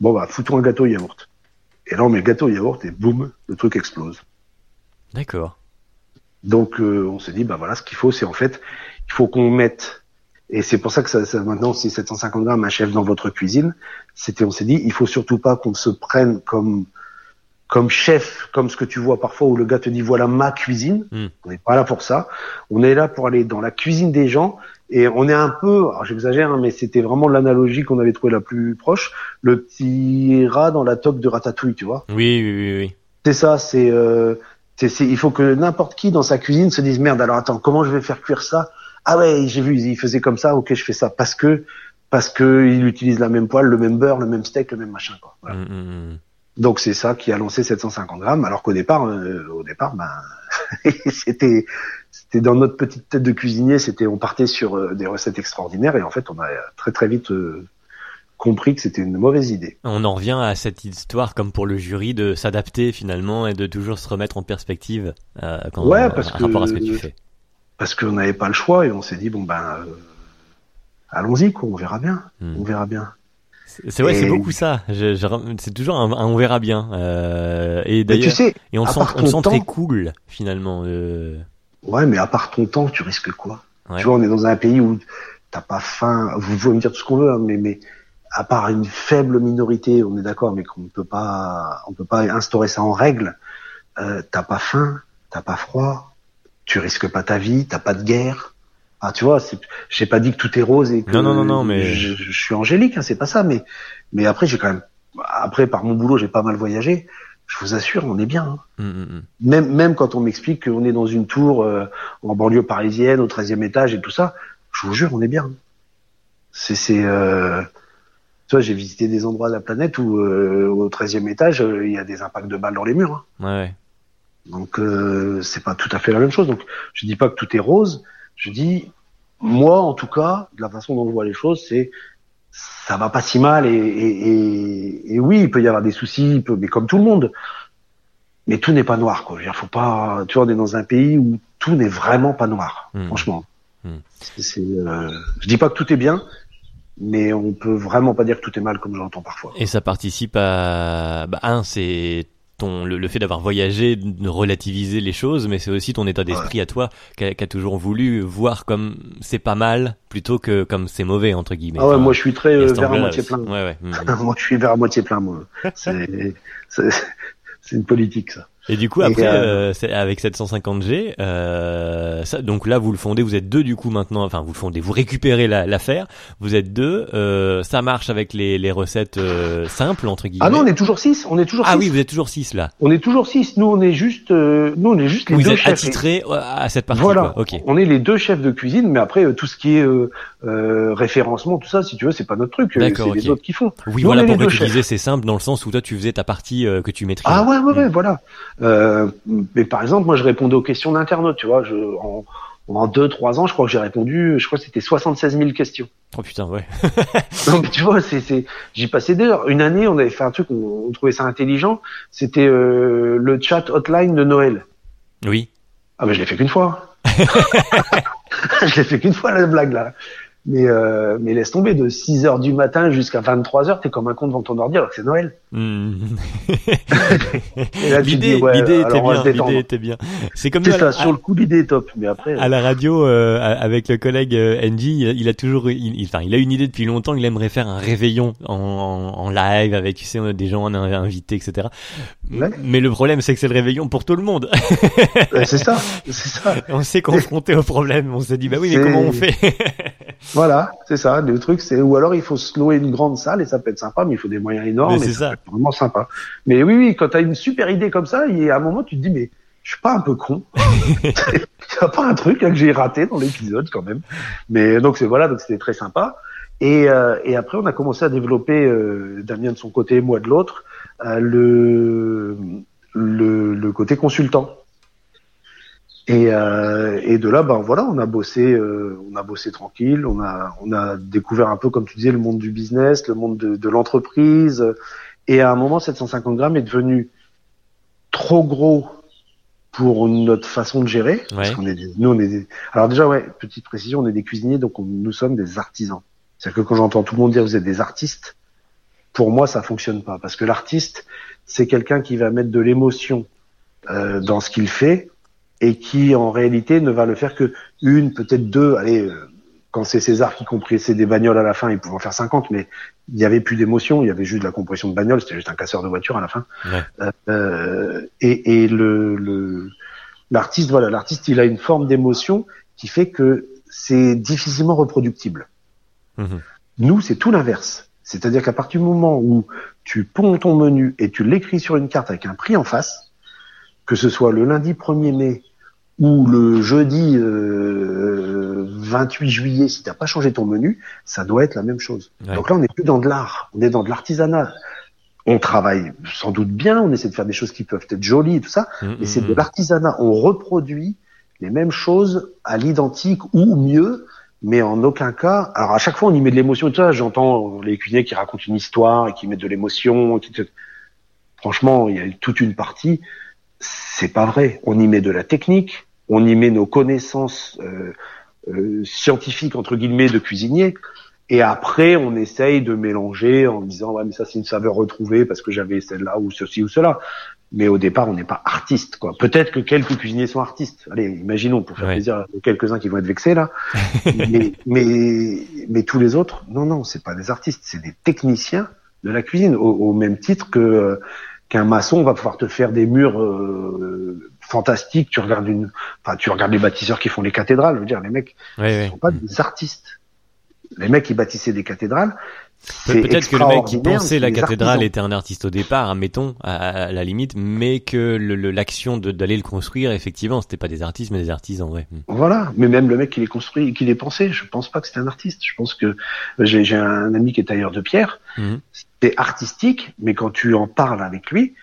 Bon bah foutons un gâteau yaourt. Et là on met le gâteau yaourt et boum, le truc explose. D'accord. Donc euh, on s'est dit bah voilà ce qu'il faut c'est en fait il faut qu'on mette et c'est pour ça que ça, ça- maintenant c'est 750 grammes un chef dans votre cuisine c'était on s'est dit il faut surtout pas qu'on se prenne comme comme chef comme ce que tu vois parfois où le gars te dit voilà ma cuisine Mm. on n'est pas là pour ça on est là pour aller dans la cuisine des gens et on est un peu alors j'exagère hein, mais c'était vraiment l'analogie qu'on avait trouvé la plus proche le petit rat dans la toque de ratatouille tu vois Oui, oui, oui, oui. c'est ça, c'est, euh, c'est, c'est- il faut que n'importe qui dans sa cuisine se dise merde. Alors attends, comment je vais faire cuire ça? Ah ouais, j'ai vu, il faisait comme ça. Ok, je fais ça parce que parce que il utilise la même poêle, le même beurre, le même steak, le même machin. Quoi. Voilà. Mm, mm, mm. Donc c'est ça qui a lancé 750 grammes. Alors qu'au départ, euh, au départ, ben c'était c'était dans notre petite tête de cuisinier, c'était on partait sur euh, des recettes extraordinaires et en fait on a très très vite euh, compris que c'était une mauvaise idée. On en revient à cette histoire, comme pour le jury, de s'adapter finalement et de toujours se remettre en perspective euh, quand, Ouais, parce par que- rapport à ce que tu fais. parce qu'on n'avait pas le choix et on s'est dit bon ben euh, allons-y quoi, on verra bien, Hmm. on verra bien. C'est vrai, c'est Et- beaucoup ça. C'est toujours un, un on verra bien. Euh, et tu d'ailleurs, sais, et on sent, on sent très cool finalement. Ouais, mais à part ton temps, tu risques quoi? Ouais. Tu vois, on est dans un pays où t'as pas faim. Vous pouvez me dire tout ce qu'on veut, hein, mais mais à part une faible minorité, on est d'accord, mais qu'on ne peut pas, on peut pas instaurer ça en règle. Euh, t'as pas faim, t'as pas froid, tu risques pas ta vie, t'as pas de guerre. Ah, tu vois, j'ai pas dit que tout est rose et que Non, non, non, non, mais- je, je suis angélique, hein, c'est pas ça, mais mais après j'ai quand même, après par mon boulot j'ai pas mal voyagé. Je vous assure, on est bien. hein. mm, mm, mm. Même, même quand on m'explique qu'on est dans une tour euh, en banlieue parisienne, au 13e étage et tout ça, je vous jure, on est bien. C'est, c'est, euh... tu vois, j'ai visité des endroits de la planète où euh, au 13e étage, euh, il y a des impacts de balles dans les murs. hein. Ouais, ouais. Donc, euh, c'est pas tout à fait la même chose. Donc, je dis pas que tout est rose. Je dis, moi, en tout cas, de la façon dont je vois les choses, c'est ça va pas si mal et, et, et, et oui, il peut y avoir des soucis, il peut, mais comme tout le monde. Mais tout n'est pas noir, quoi. Dire, faut pas. Tu vois, on est dans un pays où tout n'est vraiment pas noir, Hmm. franchement. C'est, euh, je dis pas que tout est bien, mais on peut vraiment pas dire que tout est mal comme j'entends parfois. Et ça participe à, bah, un, c'est ton le, le fait d'avoir voyagé, de relativiser les choses, mais c'est aussi ton état d'esprit à toi qui a, a toujours voulu voir comme c'est pas mal plutôt que comme c'est mauvais entre guillemets. ah ouais, Enfin, moi je suis très euh, vers à moitié plein. Ouais, ouais. mm. moi, je suis vers à moitié plein, moi. C'est, c'est, c'est une politique, ça. Et du coup, après, euh, euh, avec 750G, euh, ça, donc là, vous le fondez, vous êtes deux du coup maintenant, enfin, vous le fondez, vous récupérez la- l'affaire, vous êtes deux, euh, ça marche avec les, les recettes euh, simples, entre guillemets. Ah non, on est toujours six. On est toujours Ah six. oui, vous êtes toujours six là. On est toujours six. Nous, on est juste, euh, nous, on est juste les Vous deux êtes chefs. attitrés à cette partie. Voilà. quoi. Ok. On est les deux chefs de cuisine, mais après euh, tout ce qui est référencement, tout ça, si tu veux, c'est pas notre truc. D'accord, c'est les ok. autres qui font. Oui, Nous, voilà les chefs. disais c'est simple dans le sens où toi tu faisais ta partie euh, que tu maîtrises. Ah ouais, ouais, ouais, Mm. voilà. Euh, mais par exemple, moi, je répondais aux questions d'internautes, tu vois. Je, en, en deux, trois ans, je crois que j'ai répondu, je crois que c'était 76 000 questions. Oh putain, ouais. Mais tu vois, c'est, c'est, j'y passais des heures. Une année, on avait fait un truc, on, on trouvait ça intelligent. C'était euh, le chat hotline de Noël. Oui. Ah ben je l'ai fait qu'une fois. je l'ai fait qu'une fois la blague là. Mais euh, mais laisse tomber de 6 heures du matin jusqu'à 23 heures, t'es comme un con devant ton ordi alors que c'est Noël. Mm. Tu L'idée, ouais, était bien. L'idée était bien. C'est comme ça, la- sur le coup l'idée est top, mais après à la radio euh, avec le collègue euh, Angie, il, a- toujours, il, il- enfin, il a une idée depuis longtemps. Il aimerait faire un réveillon en, en, en live avec, tu sais, on a des gens on a invités, etc. Ouais. Mais le problème, c'est que c'est le réveillon pour tout le monde. euh, c'est ça, c'est ça. on s'est confronté au problème. On s'est dit, bah oui, mais comment on fait? Voilà, c'est ça. Le truc c'est ou alors il faut se louer une grande salle et ça peut être sympa, mais il faut des moyens énormes. C'est ça. peut être vraiment sympa. Mais oui, oui, quand t'as une super idée comme ça, il y a un moment tu te dis mais je suis pas un peu con. Il y a pas un truc là, que j'ai raté dans l'épisode quand même. Mais donc c'est voilà, donc c'était très sympa. Et, euh, et après, on a commencé à développer, euh, Damien de son côté, moi de l'autre, euh, le, le, le côté consultant. Et, euh, et de là, ben voilà, on a bossé, euh, on a bossé tranquille, on a, on a découvert un peu, comme tu disais, le monde du business, le monde de, de l'entreprise. Et à un moment, 750 grammes est devenu trop gros pour notre façon de gérer. Parce Ouais. qu'on est des- nous, on est des- alors déjà, ouais, petite précision, on est des cuisiniers, donc on- nous sommes des artisans. C'est-à-dire que quand j'entends tout le monde dire vous êtes des artistes, pour moi, ça fonctionne pas. Parce que l'artiste, c'est quelqu'un qui va mettre de l'émotion euh, dans ce qu'il fait et qui, en réalité, ne va le faire que une, peut-être deux. Allez, euh, quand c'est César qui compressait des bagnoles à la fin, il pouvait en faire 50, mais il n'y avait plus d'émotion, il y avait juste de la compression de bagnole, c'était juste un casseur de voiture à la fin. Ouais. Euh, et et le le- l'artiste, voilà, l'artiste, il a une forme d'émotion qui fait que c'est difficilement reproductible. Mhm. Nous, c'est tout l'inverse. C'est-à-dire qu'à partir du moment où tu ponds ton menu et tu l'écris sur une carte avec un prix en face, que ce soit le lundi 1er mai ou le jeudi euh, 28 juillet, si t'as pas changé ton menu, ça doit être la même chose. Ouais. Donc là, on n'est plus dans de l'art, on est dans de l'artisanat. On travaille sans doute bien, on essaie de faire des choses qui peuvent être jolies et tout ça, Mhm, mais c'est de mhm. l'artisanat. On reproduit les mêmes choses à l'identique ou mieux, mais en aucun cas. Alors à chaque fois, on y met de l'émotion tout ça. J'entends les cuisiniers qui racontent une histoire et qui mettent de l'émotion. Franchement, il y a toute une partie. C'est pas vrai. On y met de la technique, on y met nos connaissances euh, euh, scientifiques entre guillemets de cuisinier. Et après, on essaye de mélanger en disant ouais mais ça c'est une saveur retrouvée parce que j'avais celle-là ou ceci ou cela. Mais au départ, on n'est pas artiste quoi. Peut-être que quelques cuisiniers sont artistes. Allez, imaginons pour faire Ouais. plaisir à quelques-uns qui vont être vexés là. mais, mais mais tous les autres, non non, c'est pas des artistes, c'est des techniciens de la cuisine au, au même titre que euh, qu'un maçon va pouvoir te faire des murs euh, fantastiques. Tu regardes une, enfin tu regardes les bâtisseurs qui font les cathédrales. Je veux dire, les mecs ne ouais. sont pas des artistes. Les mecs qui bâtissaient des cathédrales, Pe- Peut-être que le mec qui pensait la cathédrale artisans. était un artiste au départ, admettons, à, à la limite, mais que le- le- l'action de- d'aller le construire, effectivement, c'était pas des artistes, mais des artisans, ouais. Mm. Voilà, mais même le mec qui les construit, qui les pensait, je pense pas que c'était un artiste. Je pense que j'ai un ami qui est tailleur de pierre. Mhm. C'est artistique, mais quand tu en parles avec lui,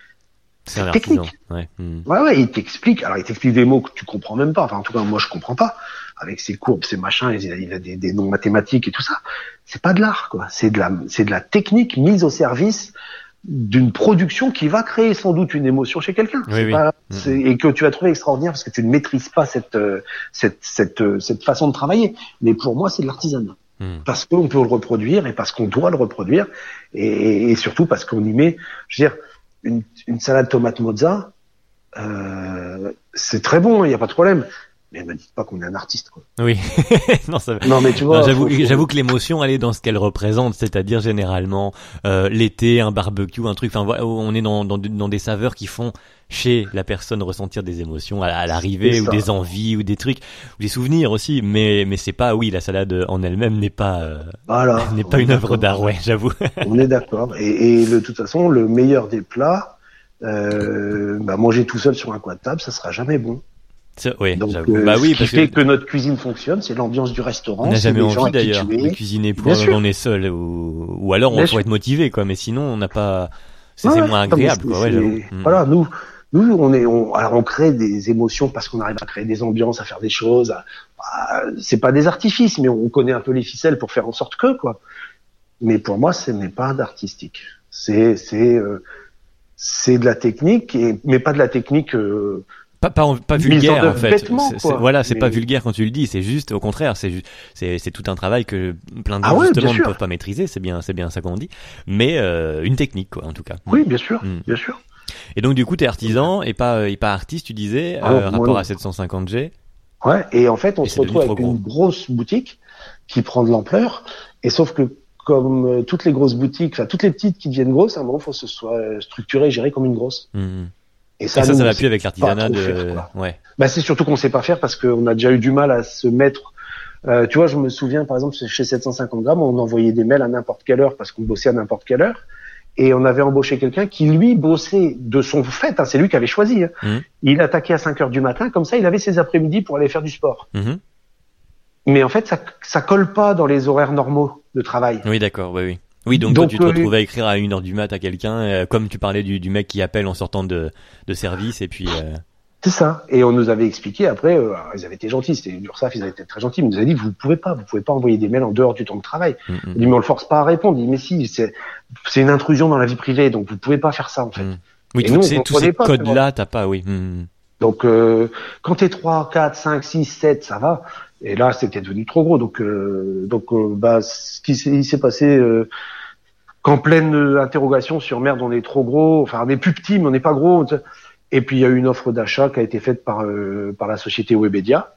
C'est technique. Ouais. Mm. ouais, ouais, il t'explique. Alors il t'explique des mots que tu comprends même pas. Enfin, en tout cas, moi je comprends pas. Avec ses courbes, ses machins, il a, des, des noms mathématiques et tout ça. C'est pas de l'art, quoi. C'est de la, c'est de la technique mise au service d'une production qui va créer sans doute une émotion chez quelqu'un. Oui, C'est oui. pas- c'est- et que tu vas trouver extraordinaire parce que tu ne maîtrises pas cette, euh, cette, cette, euh, cette façon de travailler. Mais pour moi, c'est de l'artisanat. Mm. Parce qu'on peut le reproduire et parce qu'on doit le reproduire. Et, et surtout parce qu'on y met, je veux dire, une, une salade tomate mozza, euh, c'est très bon, il n'y a pas de problème. Mais me dites pas qu'on est un artiste, quoi. Oui. non, ça, Non, mais tu vois. J'avoue, faut- que l'émotion, elle est dans ce qu'elle représente, c'est-à-dire généralement euh, l'été, un barbecue, un truc. Enfin, on est dans, dans, dans des saveurs qui font chez la personne ressentir des émotions à, à l'arrivée ou des envies ou des trucs ou des souvenirs aussi. Mais mais c'est pas, oui, la salade en elle-même n'est pas euh, Voilà. n'est pas une œuvre d'art, ouais, j'avoue. On est d'accord. Et, et de toute façon, le meilleur des plats, euh, bah, manger tout seul sur un coin de table, ça sera jamais bon. Oui, Donc, euh, bah oui, ce qui parce fait que que notre cuisine fonctionne, c'est l'ambiance du restaurant. on n'a jamais envie d'ailleurs de cuisiner pour on est seul ou ou alors on Bien sûr. être motivé quoi. Mais sinon on n'a pas. C'est Ouais, moins agréable quoi. Ouais, c'est- j'avoue. Mm. Voilà, nous, nous, on est, on, alors on crée des émotions parce qu'on arrive à créer des ambiances, à faire des choses. à- c'est pas des artifices, mais on connaît un peu les ficelles pour faire en sorte que quoi. Mais pour moi, ce n'est pas d'artistique. C'est, c'est, euh, c'est de la technique, et, mais pas de la technique. euh, Pas, pas, vulgaire en fait. C'est- voilà, c'est Mais- pas vulgaire quand tu le dis. C'est juste au contraire. C'est c'est tout un travail que plein de Ah gens ouais, justement bien ne peuvent pas maîtriser. C'est bien, c'est bien ça qu'on dit. Mais euh, une technique quoi, en tout cas. Oui, bien sûr, Mm. bien sûr. Et donc du coup, t'es artisan et pas et pas artiste, tu disais. Ah, euh, rapport à 750G. Ouais, et en fait, on Et se retrouve avec une gros. grosse boutique qui prend de l'ampleur, et sauf que comme euh, toutes les grosses boutiques, enfin toutes les petites qui deviennent grosses, à un moment, il faut que ce soit structuré géré comme une grosse. Mhm. Et Et ça, nous, ça on va plus avec l'artisanat de. faire, ouais. Bah, c'est surtout qu'on sait pas faire parce qu'on a déjà eu du mal à se mettre. Euh, tu vois, je me souviens par exemple chez 750 grammes, on envoyait des mails à n'importe quelle heure parce qu'on bossait à n'importe quelle heure. Et on avait embauché quelqu'un qui lui bossait de son fait, hein, c'est lui qui avait choisi. hein. Mhm. Il attaquait à 5 heures du matin, comme ça il avait ses après-midi pour aller faire du sport. Mhm. Mais en fait, ça, ça colle pas dans les horaires normaux. de travail. Oui, d'accord, oui, oui. Oui, donc, toi, tu te retrouves à écrire à une heure du mat à quelqu'un, comme tu parlais du, du mec qui appelle en sortant de, de service, et puis. C'est ça. Et on nous avait expliqué après, euh, ils avaient été gentils, c'était l'URSSAF, ils avaient été très gentils, mais ils nous avaient dit, vous pouvez pas, vous pouvez pas envoyer des mails en dehors du temps de travail. Mm -hmm. dit, mais on le force pas à répondre. Il dit, mais si, c'est, c'est une intrusion dans la vie privée, donc vous pouvez pas faire ça, en fait. Mm. Oui, tous ces, tous ces codes-là, t'as pas, oui. Mm. Donc, euh, quand t'es 3, 4, 5, 6, 7, ça va. Et là, c'était devenu trop gros. Donc, euh, donc, euh, bah, ce qui s'est passé, euh, qu'en pleine interrogation sur merde, on est trop gros, enfin, on est plus petit, mais on n'est pas gros. Et puis il y a eu une offre d'achat qui a été faite par euh, par la société Webedia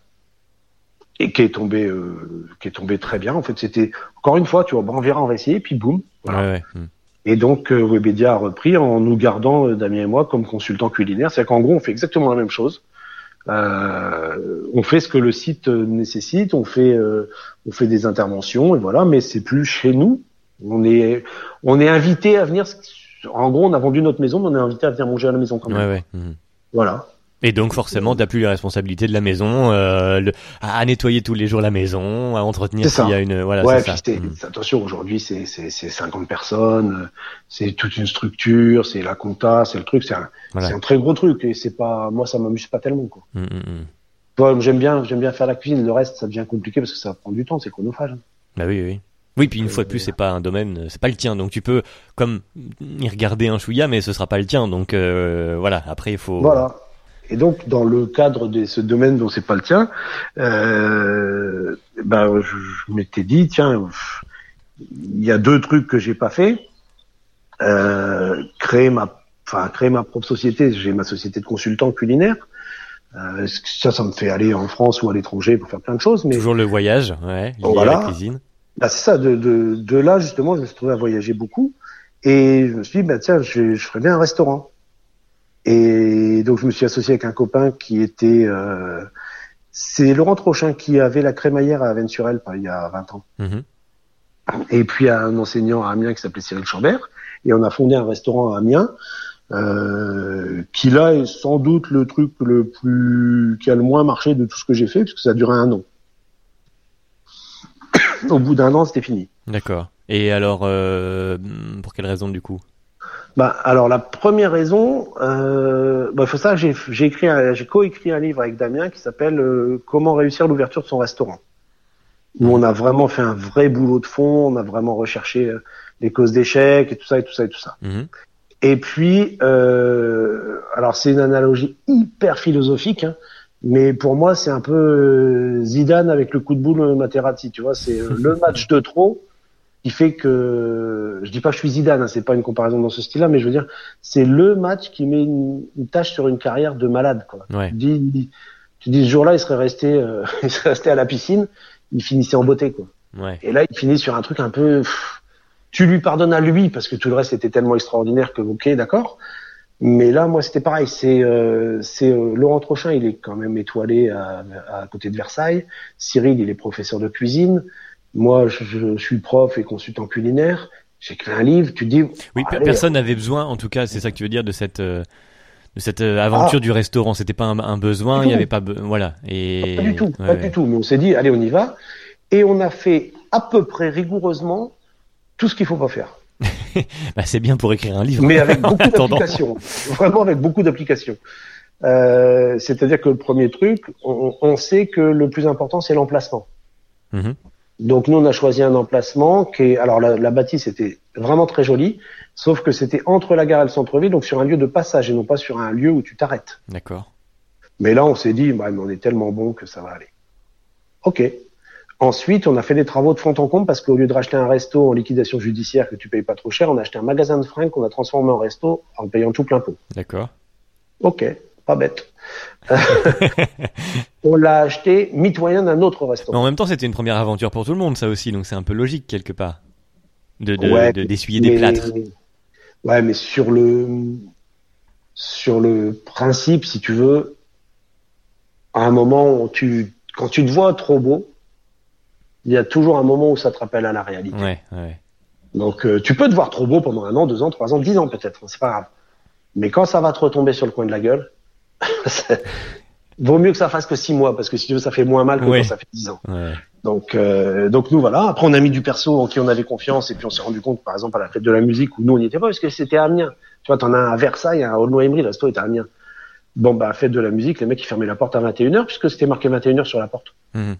et qui est tombée euh, qui est tombée très bien. En fait, c'était encore une fois, tu vois, bon, on verra, on va essayer, puis boum. Voilà. Ouais, ouais. Et donc euh, Webedia a repris en nous gardant euh, Damien et moi comme consultants culinaires. C'est-à-dire qu'en gros, on fait exactement la même chose. Euh, on fait ce que le site nécessite, on fait on fait des interventions et voilà, mais c'est plus chez nous. On est on est invité à venir en gros, on a vendu notre maison, mais on est invité à venir manger à la maison quand même. Ouais, ouais. Mmh. Voilà. Et donc forcément, t'as plus les responsabilités de la maison, euh, le, à nettoyer tous les jours la maison, à entretenir s'il y a une, voilà. Ouais, ça. Mmh. attention, aujourd'hui c'est c'est c'est 50 personnes, c'est toute une structure, c'est la compta, c'est le truc, c'est un, voilà. c'est un très gros truc et c'est pas, moi ça m'amuse pas tellement quoi. Mmh, mmh. J'aime bien, j'aime bien faire la cuisine, le reste ça devient compliqué parce que ça prend du temps, c'est chronophage. Bah oui, oui. Oui, puis une fois de plus, c'est pas un domaine, c'est pas le tien, donc tu peux comme y regarder un chouïa, mais ce sera pas le tien, donc euh, voilà. Après, il faut. Voilà. Et donc, dans le cadre de ce domaine dont c'est pas le tien, euh, ben, je, je m'étais dit, tiens, il y a deux trucs que j'ai pas fait. Euh, créer ma, enfin, créer ma propre société. J'ai ma société de consultant culinaire. Euh, ça, ça me fait aller en France ou à l'étranger pour faire plein de choses. Mais toujours le voyage, ouais, lié voilà. à la cuisine. Bah, c'est ça, de, de, de là justement, je me suis trouvé à voyager beaucoup et je me suis dit, bah, tiens, je, je ferais bien un restaurant. Et donc je me suis associé avec un copain qui était, euh, c'est Laurent Trochin qui avait la crémaillère à Venturel il y a 20 ans. Mm -hmm. Et puis un enseignant à Amiens qui s'appelait Cyril Chambert et on a fondé un restaurant à Amiens. Euh, qui là est sans doute le truc le plus qui a le moins marché de tout ce que j'ai fait puisque ça a duré un an au bout d'un an, c'était fini. D'accord. Et alors, euh, pour quelle raison du coup? Bah, alors la première raison, euh, bah, faut ça, j'ai j'ai écrit, j'ai coécrit un livre avec Damien qui s'appelle euh, Comment réussir l'ouverture de son restaurant. Où on a vraiment fait un vrai boulot de fond, on a vraiment recherché euh, les causes d'échec et tout ça et tout ça et tout ça. Mm -hmm. Et puis, euh, alors c'est une analogie hyper philosophique. Hein, mais pour moi, c'est un peu Zidane avec le coup de boule Materazzi, tu vois, c'est le match de trop qui fait que je dis pas que je suis Zidane, hein, c'est pas une comparaison dans ce style-là, mais je veux dire, c'est le match qui met une, une tâche sur une carrière de malade, quoi. Ouais. Tu dis, tu dis ce jour-là, il serait resté, euh, il serait resté à la piscine, il finissait en beauté, quoi. Ouais. Et là, il finit sur un truc un peu, pff, tu lui pardonnes à lui parce que tout le reste était tellement extraordinaire que ok, d'accord. Mais là, moi, c'était pareil. C'est euh, c'est euh, Laurent Trochin, il est quand même étoilé à, à côté de Versailles. Cyril, il est professeur de cuisine. Moi, je, je suis prof et consultant culinaire. J'ai écrit un livre. Tu dis. Oui, allez, personne n'avait besoin. En tout cas, c'est ça que tu veux dire de cette euh, de cette aventure ah, du restaurant. C'était pas un, un besoin. Il n'y avait pas voilà. Et pas du tout, ouais, pas ouais. du tout. Mais on s'est dit, allez, on y va. Et on a fait à peu près rigoureusement tout ce qu'il faut pas faire. bah, c'est bien pour écrire un livre. Mais avec beaucoup d'applications. Vraiment avec beaucoup d'applications. Euh, C'est-à-dire que le premier truc, on, on, sait que le plus important, c'est l'emplacement. Mm -hmm. Donc nous, on a choisi un emplacement qui est... Alors la, la bâtisse était vraiment très jolie, sauf que c'était entre la gare et le centre-ville, donc sur un lieu de passage et non pas sur un lieu où tu t'arrêtes. D'accord. Mais là, on s'est dit, bah, mais on est tellement bon que ça va aller. Ok. Ensuite, on a fait des travaux de fond en comble parce qu'au lieu de racheter un resto en liquidation judiciaire que tu payes pas trop cher, on a acheté un magasin de fringues qu'on a transformé en resto en payant tout plein pot. D'accord. Ok, pas bête. on l'a acheté mitoyen d'un autre restaurant. Mais en même temps, c'était une première aventure pour tout le monde, ça aussi, donc c'est un peu logique quelque part de d'essuyer de, de, mais, des plâtres. Ouais, mais sur le sur le principe, si tu veux, à un moment où tu quand tu te vois trop beau, il y a toujours un moment où ça te rappelle à la réalité. Ouais, ouais. Donc euh, tu peux te voir trop beau pendant un an, deux ans, trois ans, dix ans peut-être, c'est pas grave. Mais quand ça va te retomber sur le coin de la gueule, vaut mieux que ça fasse que six mois, parce que si tu veux, ça fait moins mal que quand ça fait dix ans. Ouais. Donc, euh, donc nous voilà. Après, on a mis du perso en qui on avait confiance, et puis on s'est rendu compte, par exemple, à la fête de la musique où nous on n'y était pas parce que c'était Amiens. Tu vois, t'en as un à Versailles, un à Aulnoy-Emery, le resto était à Amiens. Bon, bah, fête de la musique, les mecs ils fermaient la porte à 21h puisque c'était marqué 21h sur la porte. Mhm.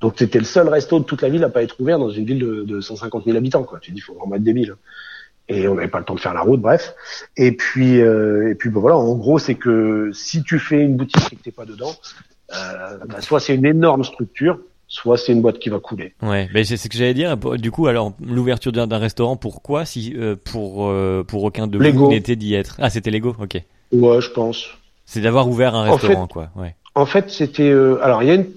Donc c'était le seul resto de toute la ville à pas être ouvert dans une ville de, de 150 000 habitants, quoi. Tu dis, faut vraiment être débile. Et on n'avait pas le temps de faire la route, bref. Et puis, euh, et puis, bah, voilà. En gros, c'est que si tu fais une boutique et que t'es pas dedans, euh, bah, soit c'est une énorme structure, soit c'est une boîte qui va couler. Ouais, mais c'est ce que j'allais dire. Du coup, alors l'ouverture d'un restaurant, pourquoi si euh, pour euh, pour aucun de Lego. vous n'était d'y être? Ah, c'était Lego, ok. Ouais, je pense. C'est d'avoir ouvert un En restaurant, quoi. Ouais. En fait, c'était. euh, alors, il y a une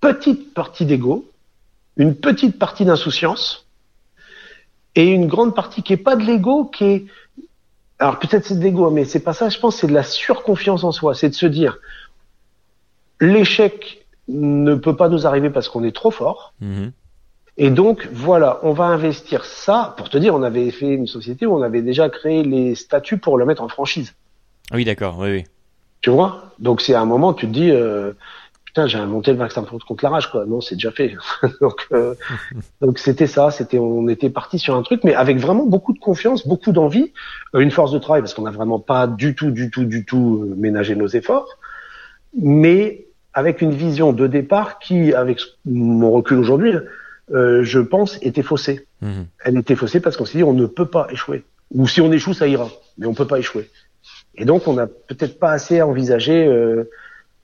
petite partie d'ego, une petite partie d'insouciance, et une grande partie qui est pas de l'ego, qui est. Alors peut-être c'est de l'ego, mais c'est pas ça. Je pense c'est de la surconfiance en soi. C'est de se dire l'échec ne peut pas nous arriver parce qu'on est trop fort. Mhm. Et donc, voilà, on va investir ça. Pour te dire, on avait fait une société où on avait déjà créé les statuts pour le mettre en franchise. Oui, d'accord. Oui, oui. Tu vois? Donc c'est à un moment, tu te dis, euh, putain, j'ai inventé le vaccin contre la rage, quoi. Non, c'est déjà fait. donc euh, donc c'était ça. C'était, on était parti sur un truc, mais avec vraiment beaucoup de confiance, beaucoup d'envie, euh, une force de travail parce qu'on n'a vraiment pas du tout, du tout, du tout euh, ménagé nos efforts, mais avec une vision de départ qui, avec mon recul aujourd'hui, euh, je pense, était faussée. Mhm. Elle était faussée parce qu'on s'est dit, on ne peut pas échouer. Ou si on échoue, ça ira, mais on peut pas échouer. Et donc, on n'a peut-être pas assez envisagé euh,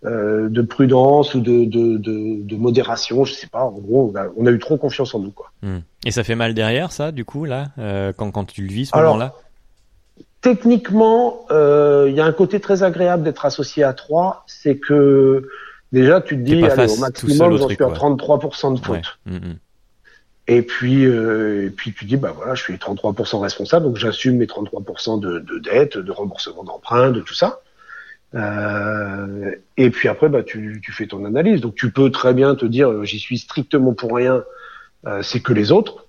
euh, de prudence ou de, de, de, de modération, je sais pas. En gros, on a, on a eu trop confiance en nous, quoi. Mhm. Et ça fait mal derrière, ça, du coup, là, euh, quand quand tu le vis, ce moment-là. Techniquement, euh, il y a un côté très agréable d'être associé à trois, c'est que déjà tu te dis, allez, au maximum, j'en suis à quoi. 33% de faute. Ouais. Mhm. Et puis, euh, et puis tu dis, bah voilà, je suis 33% responsable, donc j'assume mes 33% de, de dette, de remboursement d'emprunt, de tout ça. Euh, et puis après, bah tu, tu fais ton analyse. Donc tu peux très bien te dire, euh, j'y suis strictement pour rien, euh, c'est que les autres.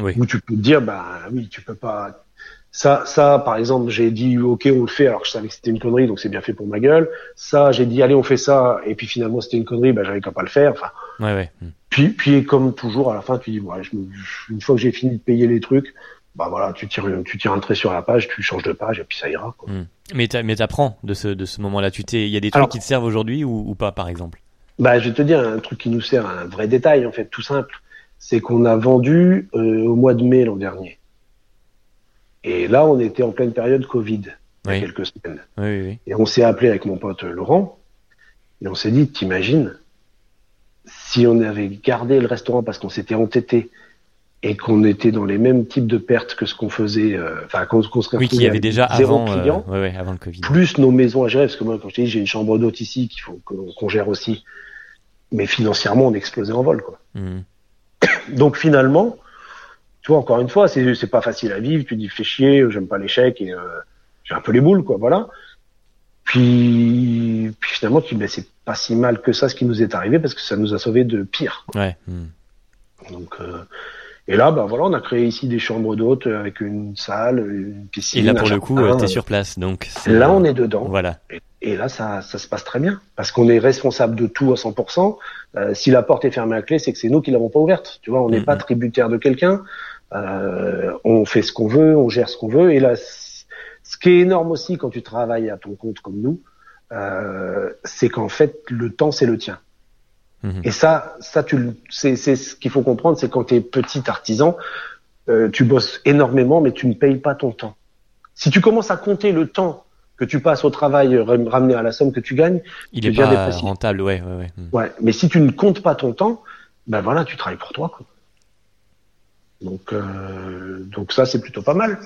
Oui. Ou tu peux te dire, bah oui, tu peux pas. Ça, ça, par exemple, j'ai dit, ok, on le fait, alors que je savais que c'était une connerie, donc c'est bien fait pour ma gueule. Ça, j'ai dit, allez, on fait ça, et puis finalement c'était une connerie, bah j'avais qu'à pas le faire. Enfin, Ouais, ouais. Mhm. puis, puis comme toujours, à la fin, tu dis, ouais, je une fois que j'ai fini de payer les trucs, bah voilà, tu tires, tu tires un trait sur la page, tu changes de page, et puis ça ira. Quoi. Mhm. Mais t'a- mais t'apprends de ce de ce moment-là. Tu t'es, il y a des trucs Alors- qui te servent aujourd'hui ou, ou pas, par exemple? Bah, je vais te dire un truc qui nous sert, un vrai détail en fait, tout simple, c'est qu'on a vendu euh, au mois de mai l'an dernier. Et là, on était en pleine période Covid, il y a Oui. quelques semaines. Oui, oui, oui. Et on s'est appelé avec mon pote Laurent, et on s'est dit, t'imagines, si on avait gardé le restaurant parce qu'on s'était entêté et qu'on était dans les mêmes types de pertes que ce qu'on faisait, euh, enfin qu'on qu'on serait Oui, qu'il y avait déjà zéro avant, euh, client, ouais, ouais, avant le Covid. plus nos maisons à gérer, parce que moi, quand je te dis, j'ai une chambre d'hôte ici qu'il faut qu'on gère aussi, mais financièrement, on explosait en vol, quoi. Mhm. Donc finalement, tu vois, encore une fois, c'est pas facile à vivre. Tu dis fais chier, j'aime pas l'échec et euh, j'ai un peu les boules, quoi. Voilà. Puis, puis finalement, tu dis, ben, c'est pas si mal que ça ce qui nous est arrivé parce que ça nous a sauvé de pire. Ouais. mhm. Donc, euh, et là, bah voilà, on a créé ici des chambres d'hôtes avec une salle, une piscine. Et là, pour le coup, jardin. euh, t'es sur place, donc. Là, on est dedans. Voilà. Et, et là, ça, ça se passe très bien parce qu'on est responsable de tout à 100%. Euh, si la porte est fermée à clé, c'est que c'est nous qui l'avons pas ouverte. Tu vois, on n'est Mhm. pas tributaire de quelqu'un. Euh, on fait ce qu'on veut, on gère ce qu'on veut. Et là, ce qui est énorme aussi quand tu travailles à ton compte comme nous, euh, c'est qu'en fait, le temps c'est le tien. Mhm. Et ça, ça, tu, c'est, c'est ce qu'il faut comprendre, c'est quand tu es petit artisan, euh, tu bosses énormément, mais tu ne payes pas ton temps. Si tu commences à compter le temps que tu passes au travail euh, ram- ramené à la somme que tu gagnes, Il est dépressif. rentable, ouais, ouais, ouais. Mhm. ouais. Mais si tu ne comptes pas ton temps, ben voilà, tu travailles pour toi. Quoi. Donc, euh, donc ça, c'est plutôt pas mal.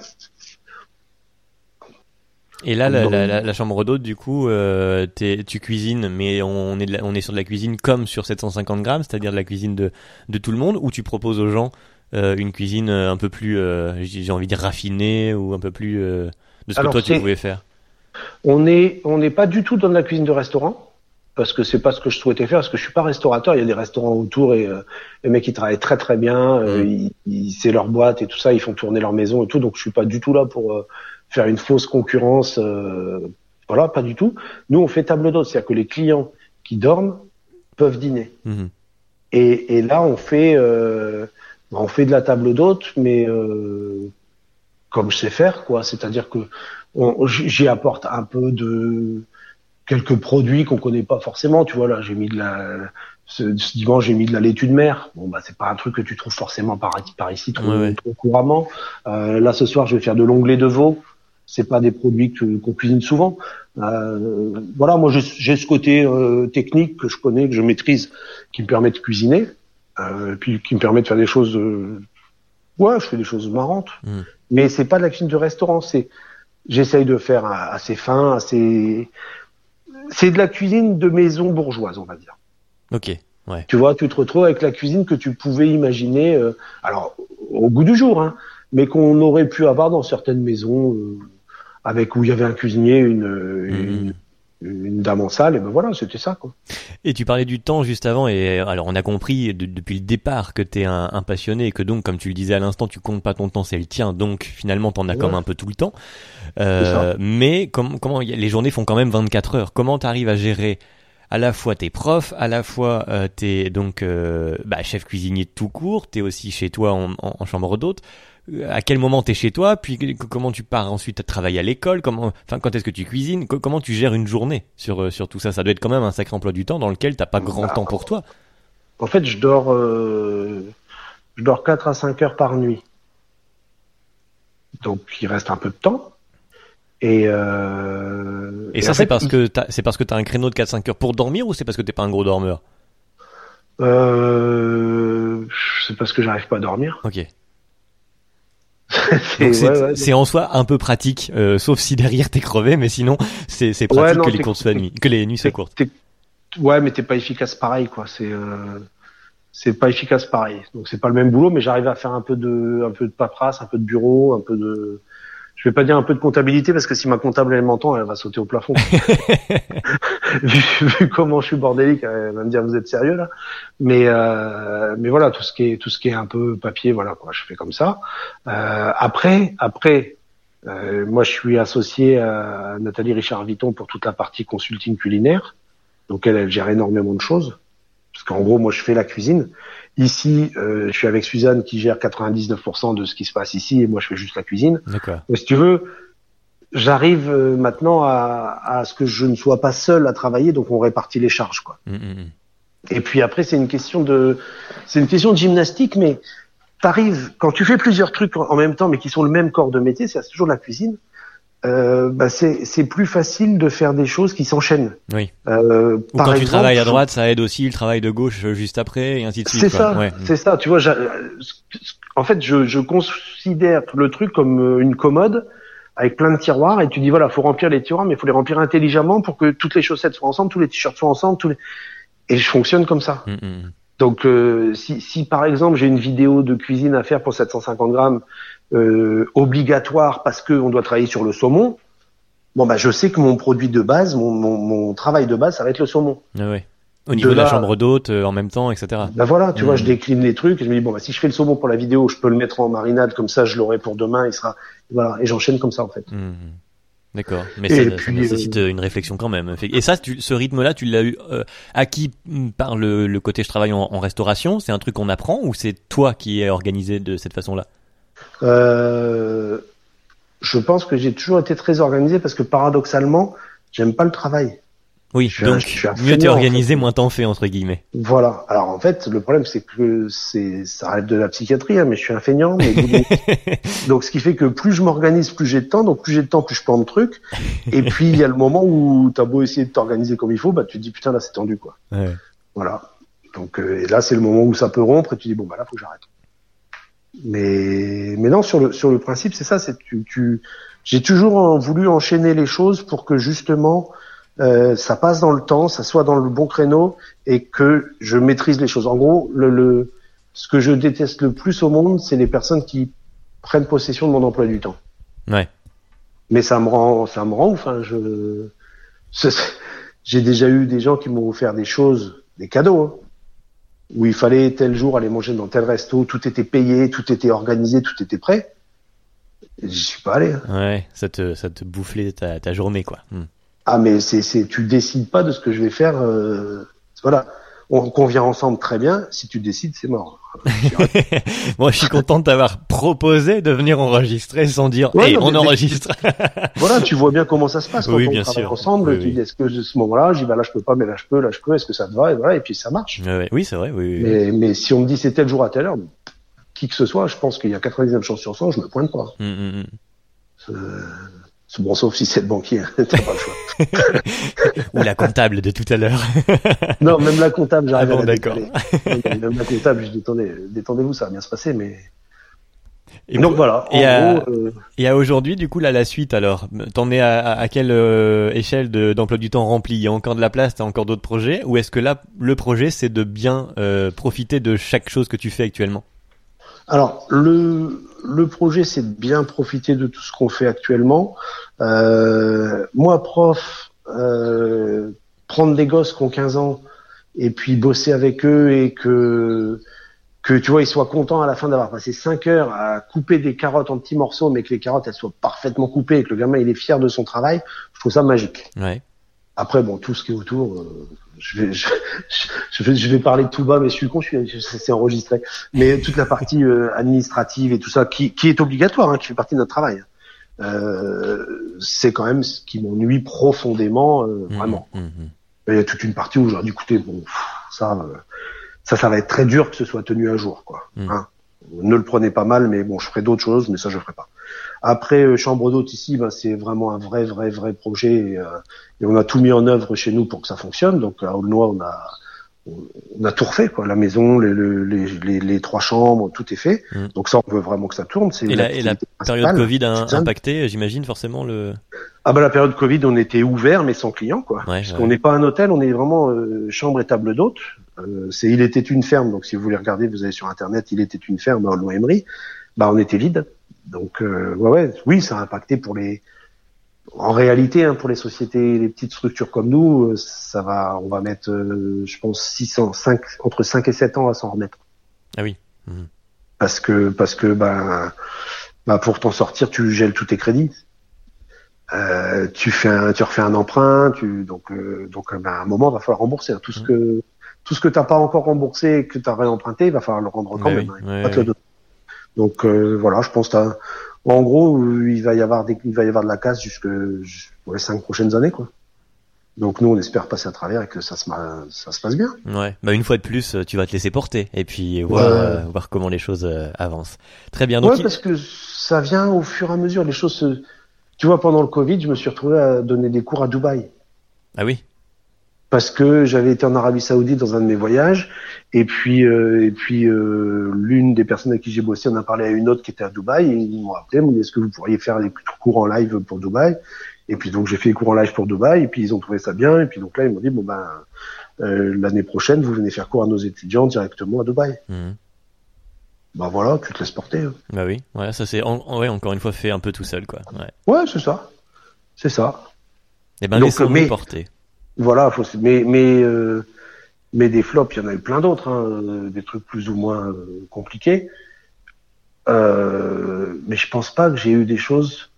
Et là, la, la, la, chambre d'hôte, du coup, euh, tu cuisines, mais on est, de la- on est sur de la cuisine comme sur 750 grammes, c'est-à-dire de la cuisine de, de tout le monde, ou tu proposes aux gens euh, une cuisine euh, un peu plus, euh, j'ai envie de dire raffinée, ou un peu plus euh, de ce Alors, que toi tu pouvais faire? On est, on n'est pas du tout dans de la cuisine de restaurant parce que c'est pas ce que je souhaitais faire parce que je suis pas restaurateur. Il y a des restaurants autour et euh, les mecs ils travaillent très très bien. euh, Mm. ils, ils- c'est leur boîte et tout ça. Ils font tourner leur maison et tout. Donc je suis pas du tout là pour euh, faire une fausse concurrence. euh, voilà, pas du tout. Nous on fait table d'hôte, c'est-à-dire que les clients qui dorment peuvent dîner. Mhm. Et, et là, on fait, euh, on fait de la table d'hôte, mais euh, comme je sais faire, quoi. C'est-à-dire que j'y apporte un peu de quelques produits qu'on connaît pas forcément. Tu vois, là, j'ai mis de la, ce, ce dimanche, j'ai mis de la laitue de mer. Bon, bah, c'est pas un truc que tu trouves forcément par, par ici trop, Ouais, ouais. trop couramment. Euh, là, ce soir, je vais faire de l'onglet de veau. C'est pas des produits que- qu'on cuisine souvent. Euh, voilà, moi, j'ai ce côté euh, technique que je connais, que je maîtrise, qui me permet de cuisiner, euh, puis qui me permet de faire des choses. euh, ouais, je fais des choses marrantes. Mm. Mais c'est pas de la cuisine de restaurant. C'est j'essaye de faire assez fin, assez. C'est de la cuisine de maison bourgeoise, on va dire. Ok, ouais. Tu vois, tu te retrouves avec la cuisine que tu pouvais imaginer, euh, alors au goût du jour, hein, mais qu'on aurait pu avoir dans certaines maisons, euh, avec où il y avait un cuisinier, une, une, une dame en salle, et ben voilà, c'était ça quoi. Et tu parlais du temps juste avant, et euh, alors on a compris de- depuis le départ que t'es un, un passionné et que donc, comme tu le disais à l'instant, tu comptes pas ton temps, c'est le tien, donc finalement t'en as Ouais. comme un peu tout le temps. Euh, mais comme, comment les journées font quand même 24 heures. Comment t'arrives à gérer à la fois tes profs, à la fois euh, t'es donc euh, bah, chef cuisinier tout court, t'es aussi chez toi en, en- en chambre d'hôte. Euh, À quel moment t'es chez toi, puis comment tu pars ensuite à travailler à l'école, comment, enfin quand est-ce que tu cuisines, Co- comment tu gères une journée sur euh, sur tout ça? Ça doit être quand même un sacré emploi du temps dans lequel t'as pas grand Bah, temps pour toi. En fait, je dors, euh, je dors 4 à 5 heures par nuit. Donc, il reste un peu de temps. Et, euh, Et ça c'est parce que t'as, c'est parce que t'as un créneau de 4-5 heures pour dormir ou c'est parce que t'es pas un gros dormeur? Euh, c'est parce que j'arrive pas à dormir. Ok. c'est ouais, ouais, en soi un peu pratique, euh, sauf si derrière t'es crevé, mais sinon c'est, Ouais, pratique non, que les soient nuit, que les nuits soient t'es- courtes. t'es- Ouais, mais t'es pas efficace pareil, quoi. C'est c'est pas efficace pareil. Donc c'est pas le même boulot, mais j'arrive à faire un peu de un peu de paperasse, un peu de bureau, un peu de. Je vais pas dire un peu de comptabilité parce que si ma comptable elle m'entend, elle va sauter au plafond. vu, vu comment je suis bordélique, elle va me dire vous êtes sérieux là? Mais euh, mais voilà tout ce qui est tout ce qui est un peu papier, voilà quoi. Je fais comme ça. Euh, après après. euh, moi, je suis associé à Nathalie Richard-Viton pour toute la partie consulting culinaire. Donc elle, elle gère énormément de choses. Parce qu'en gros, moi, je fais la cuisine. Ici, euh, je suis avec Suzanne qui gère 99% de ce qui se passe ici et moi, je fais juste la cuisine. Mais si tu veux, j'arrive euh, maintenant à, à ce que je ne sois pas seul à travailler, donc on répartit les charges, quoi. Mm, mm, mm. Et puis après, c'est une question de, c'est une question de gymnastique, mais t'arrives quand tu fais plusieurs trucs en en même temps, mais qui sont le même corps de métier, c'est toujours la cuisine. Euh, bah c'est plus facile de faire des choses qui s'enchaînent. Oui. Euh, Ou par quand tu travailles à droite, ça aide aussi le travail de gauche euh, juste après, et ainsi de suite. C'est ça, Ouais. c'est ça. Tu vois, en fait, je, je considère le truc comme euh, une commode avec plein de tiroirs et tu dis voilà, faut remplir les tiroirs, mais il faut les remplir intelligemment pour que toutes les chaussettes soient ensemble, tous les t-shirts soient ensemble, tous les... et je fonctionne comme ça. Mm, mm, mm. Donc, euh, si, si par exemple j'ai une vidéo de cuisine à faire pour 750 grammes euh, obligatoire parce que on doit travailler sur le saumon, bon bah je sais que mon produit de base, mon, mon, mon travail de base, ça va être le saumon. Ouais. Au niveau de, De la chambre d'hôte, euh, en même temps, etc. Ben voilà, tu vois, je décline les trucs et je me dis bon bah si je fais le saumon pour la vidéo, je peux le mettre en marinade comme ça, je l'aurai pour demain, il sera voilà et j'enchaîne comme ça en fait. Mm, mm. D'accord, mais ça, nécessite euh, une réflexion quand même. Et ça, tu, ce rythme-là, tu l'as eu euh, acquis par le, le côté je travaille en, en restauration. C'est un truc qu'on apprend ou c'est toi qui es organisé de cette façon-là? Euh, je pense que j'ai toujours été très organisé parce que paradoxalement, j'aime pas le travail. Oui, Je suis un- donc je suis mieux t'es en organisé, fait. moins t'en fais entre guillemets. Voilà. Alors en fait, le problème c'est que c'est ça relève de la psychiatrie, hein, mais je suis un feignant. Mais donc, donc ce qui fait que plus je m'organise, plus j'ai de temps. Donc plus j'ai de temps, plus je plante de trucs. Et puis il y a le moment où t'as beau essayer de t'organiser comme il faut, bah tu te dis putain là c'est tendu quoi. Ouais. Voilà. Donc euh, et là c'est le moment où ça peut rompre et tu dis bon bah là faut que j'arrête. Mais mais non sur le sur le principe c'est ça c'est tu tu j'ai toujours voulu enchaîner les choses pour que justement euh, ça passe dans le temps, ça soit dans le bon créneau et que je maîtrise les choses. En gros le, le ce que je déteste le plus au monde c'est les personnes qui prennent possession de mon emploi du temps. Ouais. Mais ça me rend ça me rend ouf. Hein, je j'ai déjà eu des gens qui m'ont offert des choses, des cadeaux. hein où il fallait tel jour aller manger dans tel resto, tout était payé, tout était organisé, tout était prêt. J'y suis pas allé. hein. Ouais, ça te, ça te boufflait ta, ta journée, quoi. Hmm. Ah mais c'est c'est tu décides pas de ce que je vais faire. euh, voilà. on convient ensemble très bien. Si tu décides, c'est mort. Moi, je suis content de t'avoir proposé de venir enregistrer sans dire hey, on enregistre. voilà, tu vois bien comment ça se passe quand Oui, on bien travaille sûr. ensemble. Oui, tu oui. dis est-ce que à ce moment-là, je dis bah là je peux pas, mais là je peux, là je peux. Est-ce que ça te va Et voilà, et puis ça marche. Ouais, ouais. Oui, c'est vrai. Oui, oui. Mais, mais si on me dit c'est tel jour à telle heure, qui que ce soit, je pense qu'il y a 99 chances sur 100, je me pointe pas. Euh, c'est bon, sauf si c'est le banquier, t'as pas le choix. Ou la comptable de tout à l'heure. Non, même la comptable, j'arrive Ah bon, à d'accord. Même la comptable, je dis attendez, détendez-vous, ça va bien se passer, mais. Et Donc voilà, en et à- gros, euh, Et à aujourd'hui, du coup, là, la suite, alors, t'en es à, à- quelle euh, échelle de- d'emploi du temps rempli? Il y a encore de la place, t'as encore d'autres projets? Ou est-ce que là, le projet, c'est de bien euh, profiter de chaque chose que tu fais actuellement? Alors, le, le projet, c'est de bien profiter de tout ce qu'on fait actuellement. Euh, moi, prof, euh, prendre des gosses qui ont 15 ans et puis bosser avec eux et que, que tu vois, ils soient contents à la fin d'avoir passé 5 heures à couper des carottes en petits morceaux, mais que les carottes, elles soient parfaitement coupées et que le gamin, il est fier de son travail, je trouve ça magique. Ouais. Après, bon, tout ce qui est autour, euh, je vais, je, je vais, je vais parler tout bas, mais je suis con, je suis, je- c'est enregistré. Mais toute la partie euh, administrative et tout ça, qui, qui est obligatoire, hein, qui fait partie de notre travail, euh, c'est quand même ce qui m'ennuie profondément, euh, Hum, vraiment. hum, hum. Il y a toute une partie où j'aurais dit, écoutez, bon, pff, ça, euh, ça, ça va être très dur que ce soit tenu à jour, quoi. Hein. Ne le prenez pas mal, mais bon, je ferai d'autres choses, mais ça, je ferai pas. Après, euh, chambre d'hôte ici, ben, c'est vraiment un vrai, vrai, vrai projet, et, euh, et on a tout mis en œuvre chez nous pour que ça fonctionne. Donc, à Aulnois, on a, on a tout refait, quoi. La maison, les, le- les, les, les trois chambres, tout est fait. Mm. Donc ça, on veut vraiment que ça tourne. Et la, et la période. Covid a impacté, j'imagine, forcément, le... Ah bah la période Covid, on était ouvert mais sans clients quoi. Ouais, Parce ouais. qu'on n'est pas un hôtel, on est vraiment euh, chambre et table d'hôte. Euh, c'est il était une ferme, donc si vous voulez regarder, vous allez sur internet, il était une ferme à Aulnoy-Emery. Bah on était vide. Donc euh, ouais ouais, oui ça a impacté pour les. En réalité, hein, pour les sociétés, les petites structures comme nous, euh, ça va, on va mettre, euh, je pense 600, 5, entre 5 et 7 ans à s'en remettre. Ah oui. Mhm. Parce que parce que ben bah pour t'en sortir, tu gèles tous tes crédits. Euh, tu fais un, tu refais un emprunt, tu donc euh, donc ben, à un moment il va falloir rembourser hein. tout ce Mhm. que tout ce que t'as pas encore remboursé et que t'as réemprunté, il va falloir le rendre quand même. oui, hein. Le. Donc euh, voilà, je pense que en gros euh, il va y avoir des, il va y avoir de la casse jusque pour les cinq prochaines années quoi. Donc nous on espère passer à travers et que ça se ça se passe bien. Ouais. Bah, une fois de plus, euh, tu vas te laisser porter et puis voir, Ouais. euh, voir comment les choses euh, avancent. Très bien. Donc, ouais, il- parce que ça vient au fur et à mesure. Les choses se... Tu vois, pendant le Covid, je me suis retrouvé à donner des cours à Dubaï. Ah oui. Parce que j'avais été en Arabie Saoudite dans un de mes voyages. Et puis, euh, et puis euh, l'une des personnes avec qui j'ai bossé en a parlé à une autre qui était à Dubaï. Et ils m'ont appelé, ils m'ont dit est-ce que vous pourriez faire les cours en live pour Dubaï? Et puis donc j'ai fait les cours en live pour Dubaï. Et puis ils ont trouvé ça bien. Et puis donc là, ils m'ont dit bon ben euh, l'année prochaine, vous venez faire cours à nos étudiants directement à Dubaï. Mhm. Ben voilà, tu te laisses porter. hein. Bah oui. Voilà, ça c'est, en- en- ouais, encore une fois, fait un peu tout seul, quoi. Ouais. Ouais, c'est ça. C'est ça. Et ben, Donc, laissons-nous mais- porter. Voilà, faut, mais mais euh, mais des flops, il y en a eu plein d'autres, hein, euh, des trucs plus ou moins euh, compliqués. Euh, mais je pense pas que j'ai eu des choses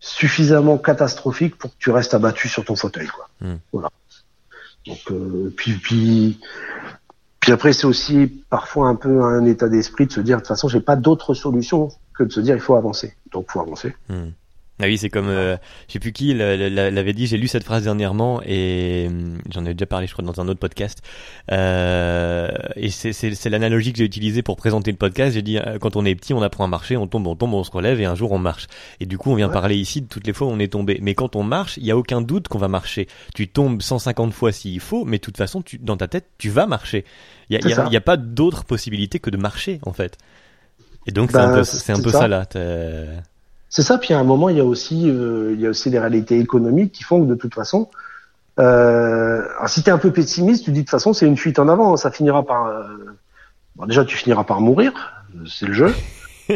suffisamment catastrophiques pour que tu restes abattu sur ton fauteuil, quoi. Hmm. Voilà. Donc puis puis puis après c'est aussi parfois un peu un état d'esprit de se dire de toute façon j'ai pas d'autre solution que de se dire il faut avancer. Donc faut avancer. Hmm. Ah oui, c'est comme, euh, je sais plus qui l'a- l'a- l'avait dit, j'ai lu cette phrase dernièrement et hum, j'en ai déjà parlé, je crois, dans un autre podcast. Euh, et c'est- l'analogie que j'ai utilisée pour présenter le podcast. J'ai dit, euh, quand on est petit, on apprend à marcher, on tombe, on tombe, on se relève et un jour on marche. Et du coup, on vient Ouais. parler ici de toutes les fois où on est tombé. Mais quand on marche, il y a aucun doute qu'on va marcher. Tu tombes 150 fois s'il faut, mais de toute façon, tu, dans ta tête, tu vas marcher. Il y a, pas d'autre possibilité que de marcher, en fait. Et donc, c'est un Ben, peu, c'est c'est un peu ça. ça là. C'est ça, puis à un moment, il y a aussi, euh, il y a aussi des réalités économiques qui font que de toute façon, euh, alors, si tu es un peu pessimiste, tu dis de toute façon, c'est une fuite en avant, ça finira par... euh, bon, déjà, tu finiras par mourir, euh, c'est le jeu.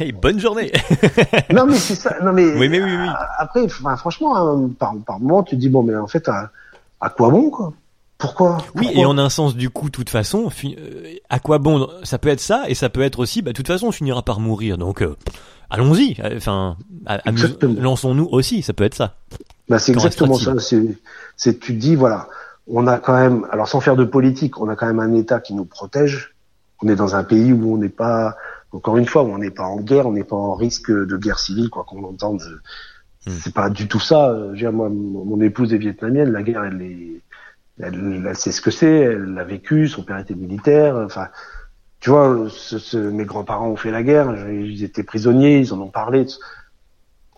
Hey, bonne journée non, mais c'est ça. Non, mais, Oui, mais oui, oui. euh, Après, enfin, franchement, hein, par, par moment, tu te dis, bon, mais en fait, à, à quoi bon, quoi? Pourquoi? Oui, et en un sens du coup, de toute façon, euh, à quoi bon Ça peut être ça, et ça peut être aussi, bah, de toute façon, on finira par mourir. Donc, euh, allons-y. euh, Enfin, lançons-nous aussi. Ça peut être ça. Bah, c'est exactement ça. C'est, tu te dis, voilà, on a quand même, alors sans faire de politique, on a quand même un État qui nous protège. On est dans un pays où on n'est pas, encore une fois, où on n'est pas en guerre, on n'est pas en risque de guerre civile, quoi qu'on entende. Hmm. C'est pas du tout ça. moi, mon épouse est vietnamienne, la guerre, elle est, elle, sait ce que c'est, elle l'a vécu, son père était militaire. Enfin, tu vois, ce, mes grands-parents ont fait la guerre, ils étaient prisonniers, ils en ont parlé.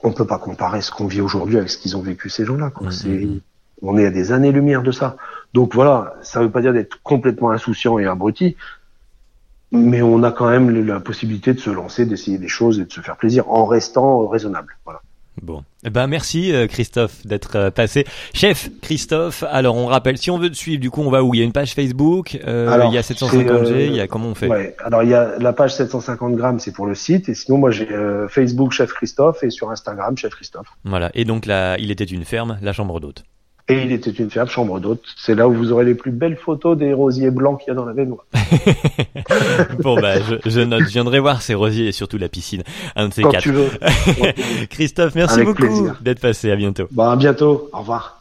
On peut pas comparer ce qu'on vit aujourd'hui avec ce qu'ils ont vécu ces gens-là. Quoi. Mmh. on est à des années-lumière de ça. Donc voilà, ça veut pas dire d'être complètement insouciant et abruti, mais on a quand même la possibilité de se lancer, d'essayer des choses et de se faire plaisir en restant raisonnable. Voilà. Bon, eh ben merci euh, Christophe d'être euh, passé. Chef Christophe, alors on rappelle, si on veut te suivre, du coup on va où? Il y a une page Facebook, euh, il y a 750G, il y a comment on fait? ouais, Alors il y a la page 750 grammes, c'est pour le site, et sinon moi j'ai Facebook Chef Christophe et sur Instagram Chef Christophe. Voilà, et donc là, il était une ferme, la chambre d'hôte. Et il était une ferme chambre d'hôte. C'est là où vous aurez les plus belles photos des rosiers blancs qu'il y a dans la baignoire. bon bah je, je, note, je viendrai voir ces rosiers et surtout la piscine. Un de ces Quand quatre. Tu veux. Christophe, merci beaucoup d'être passé. À bientôt. Bah à bientôt. Au revoir.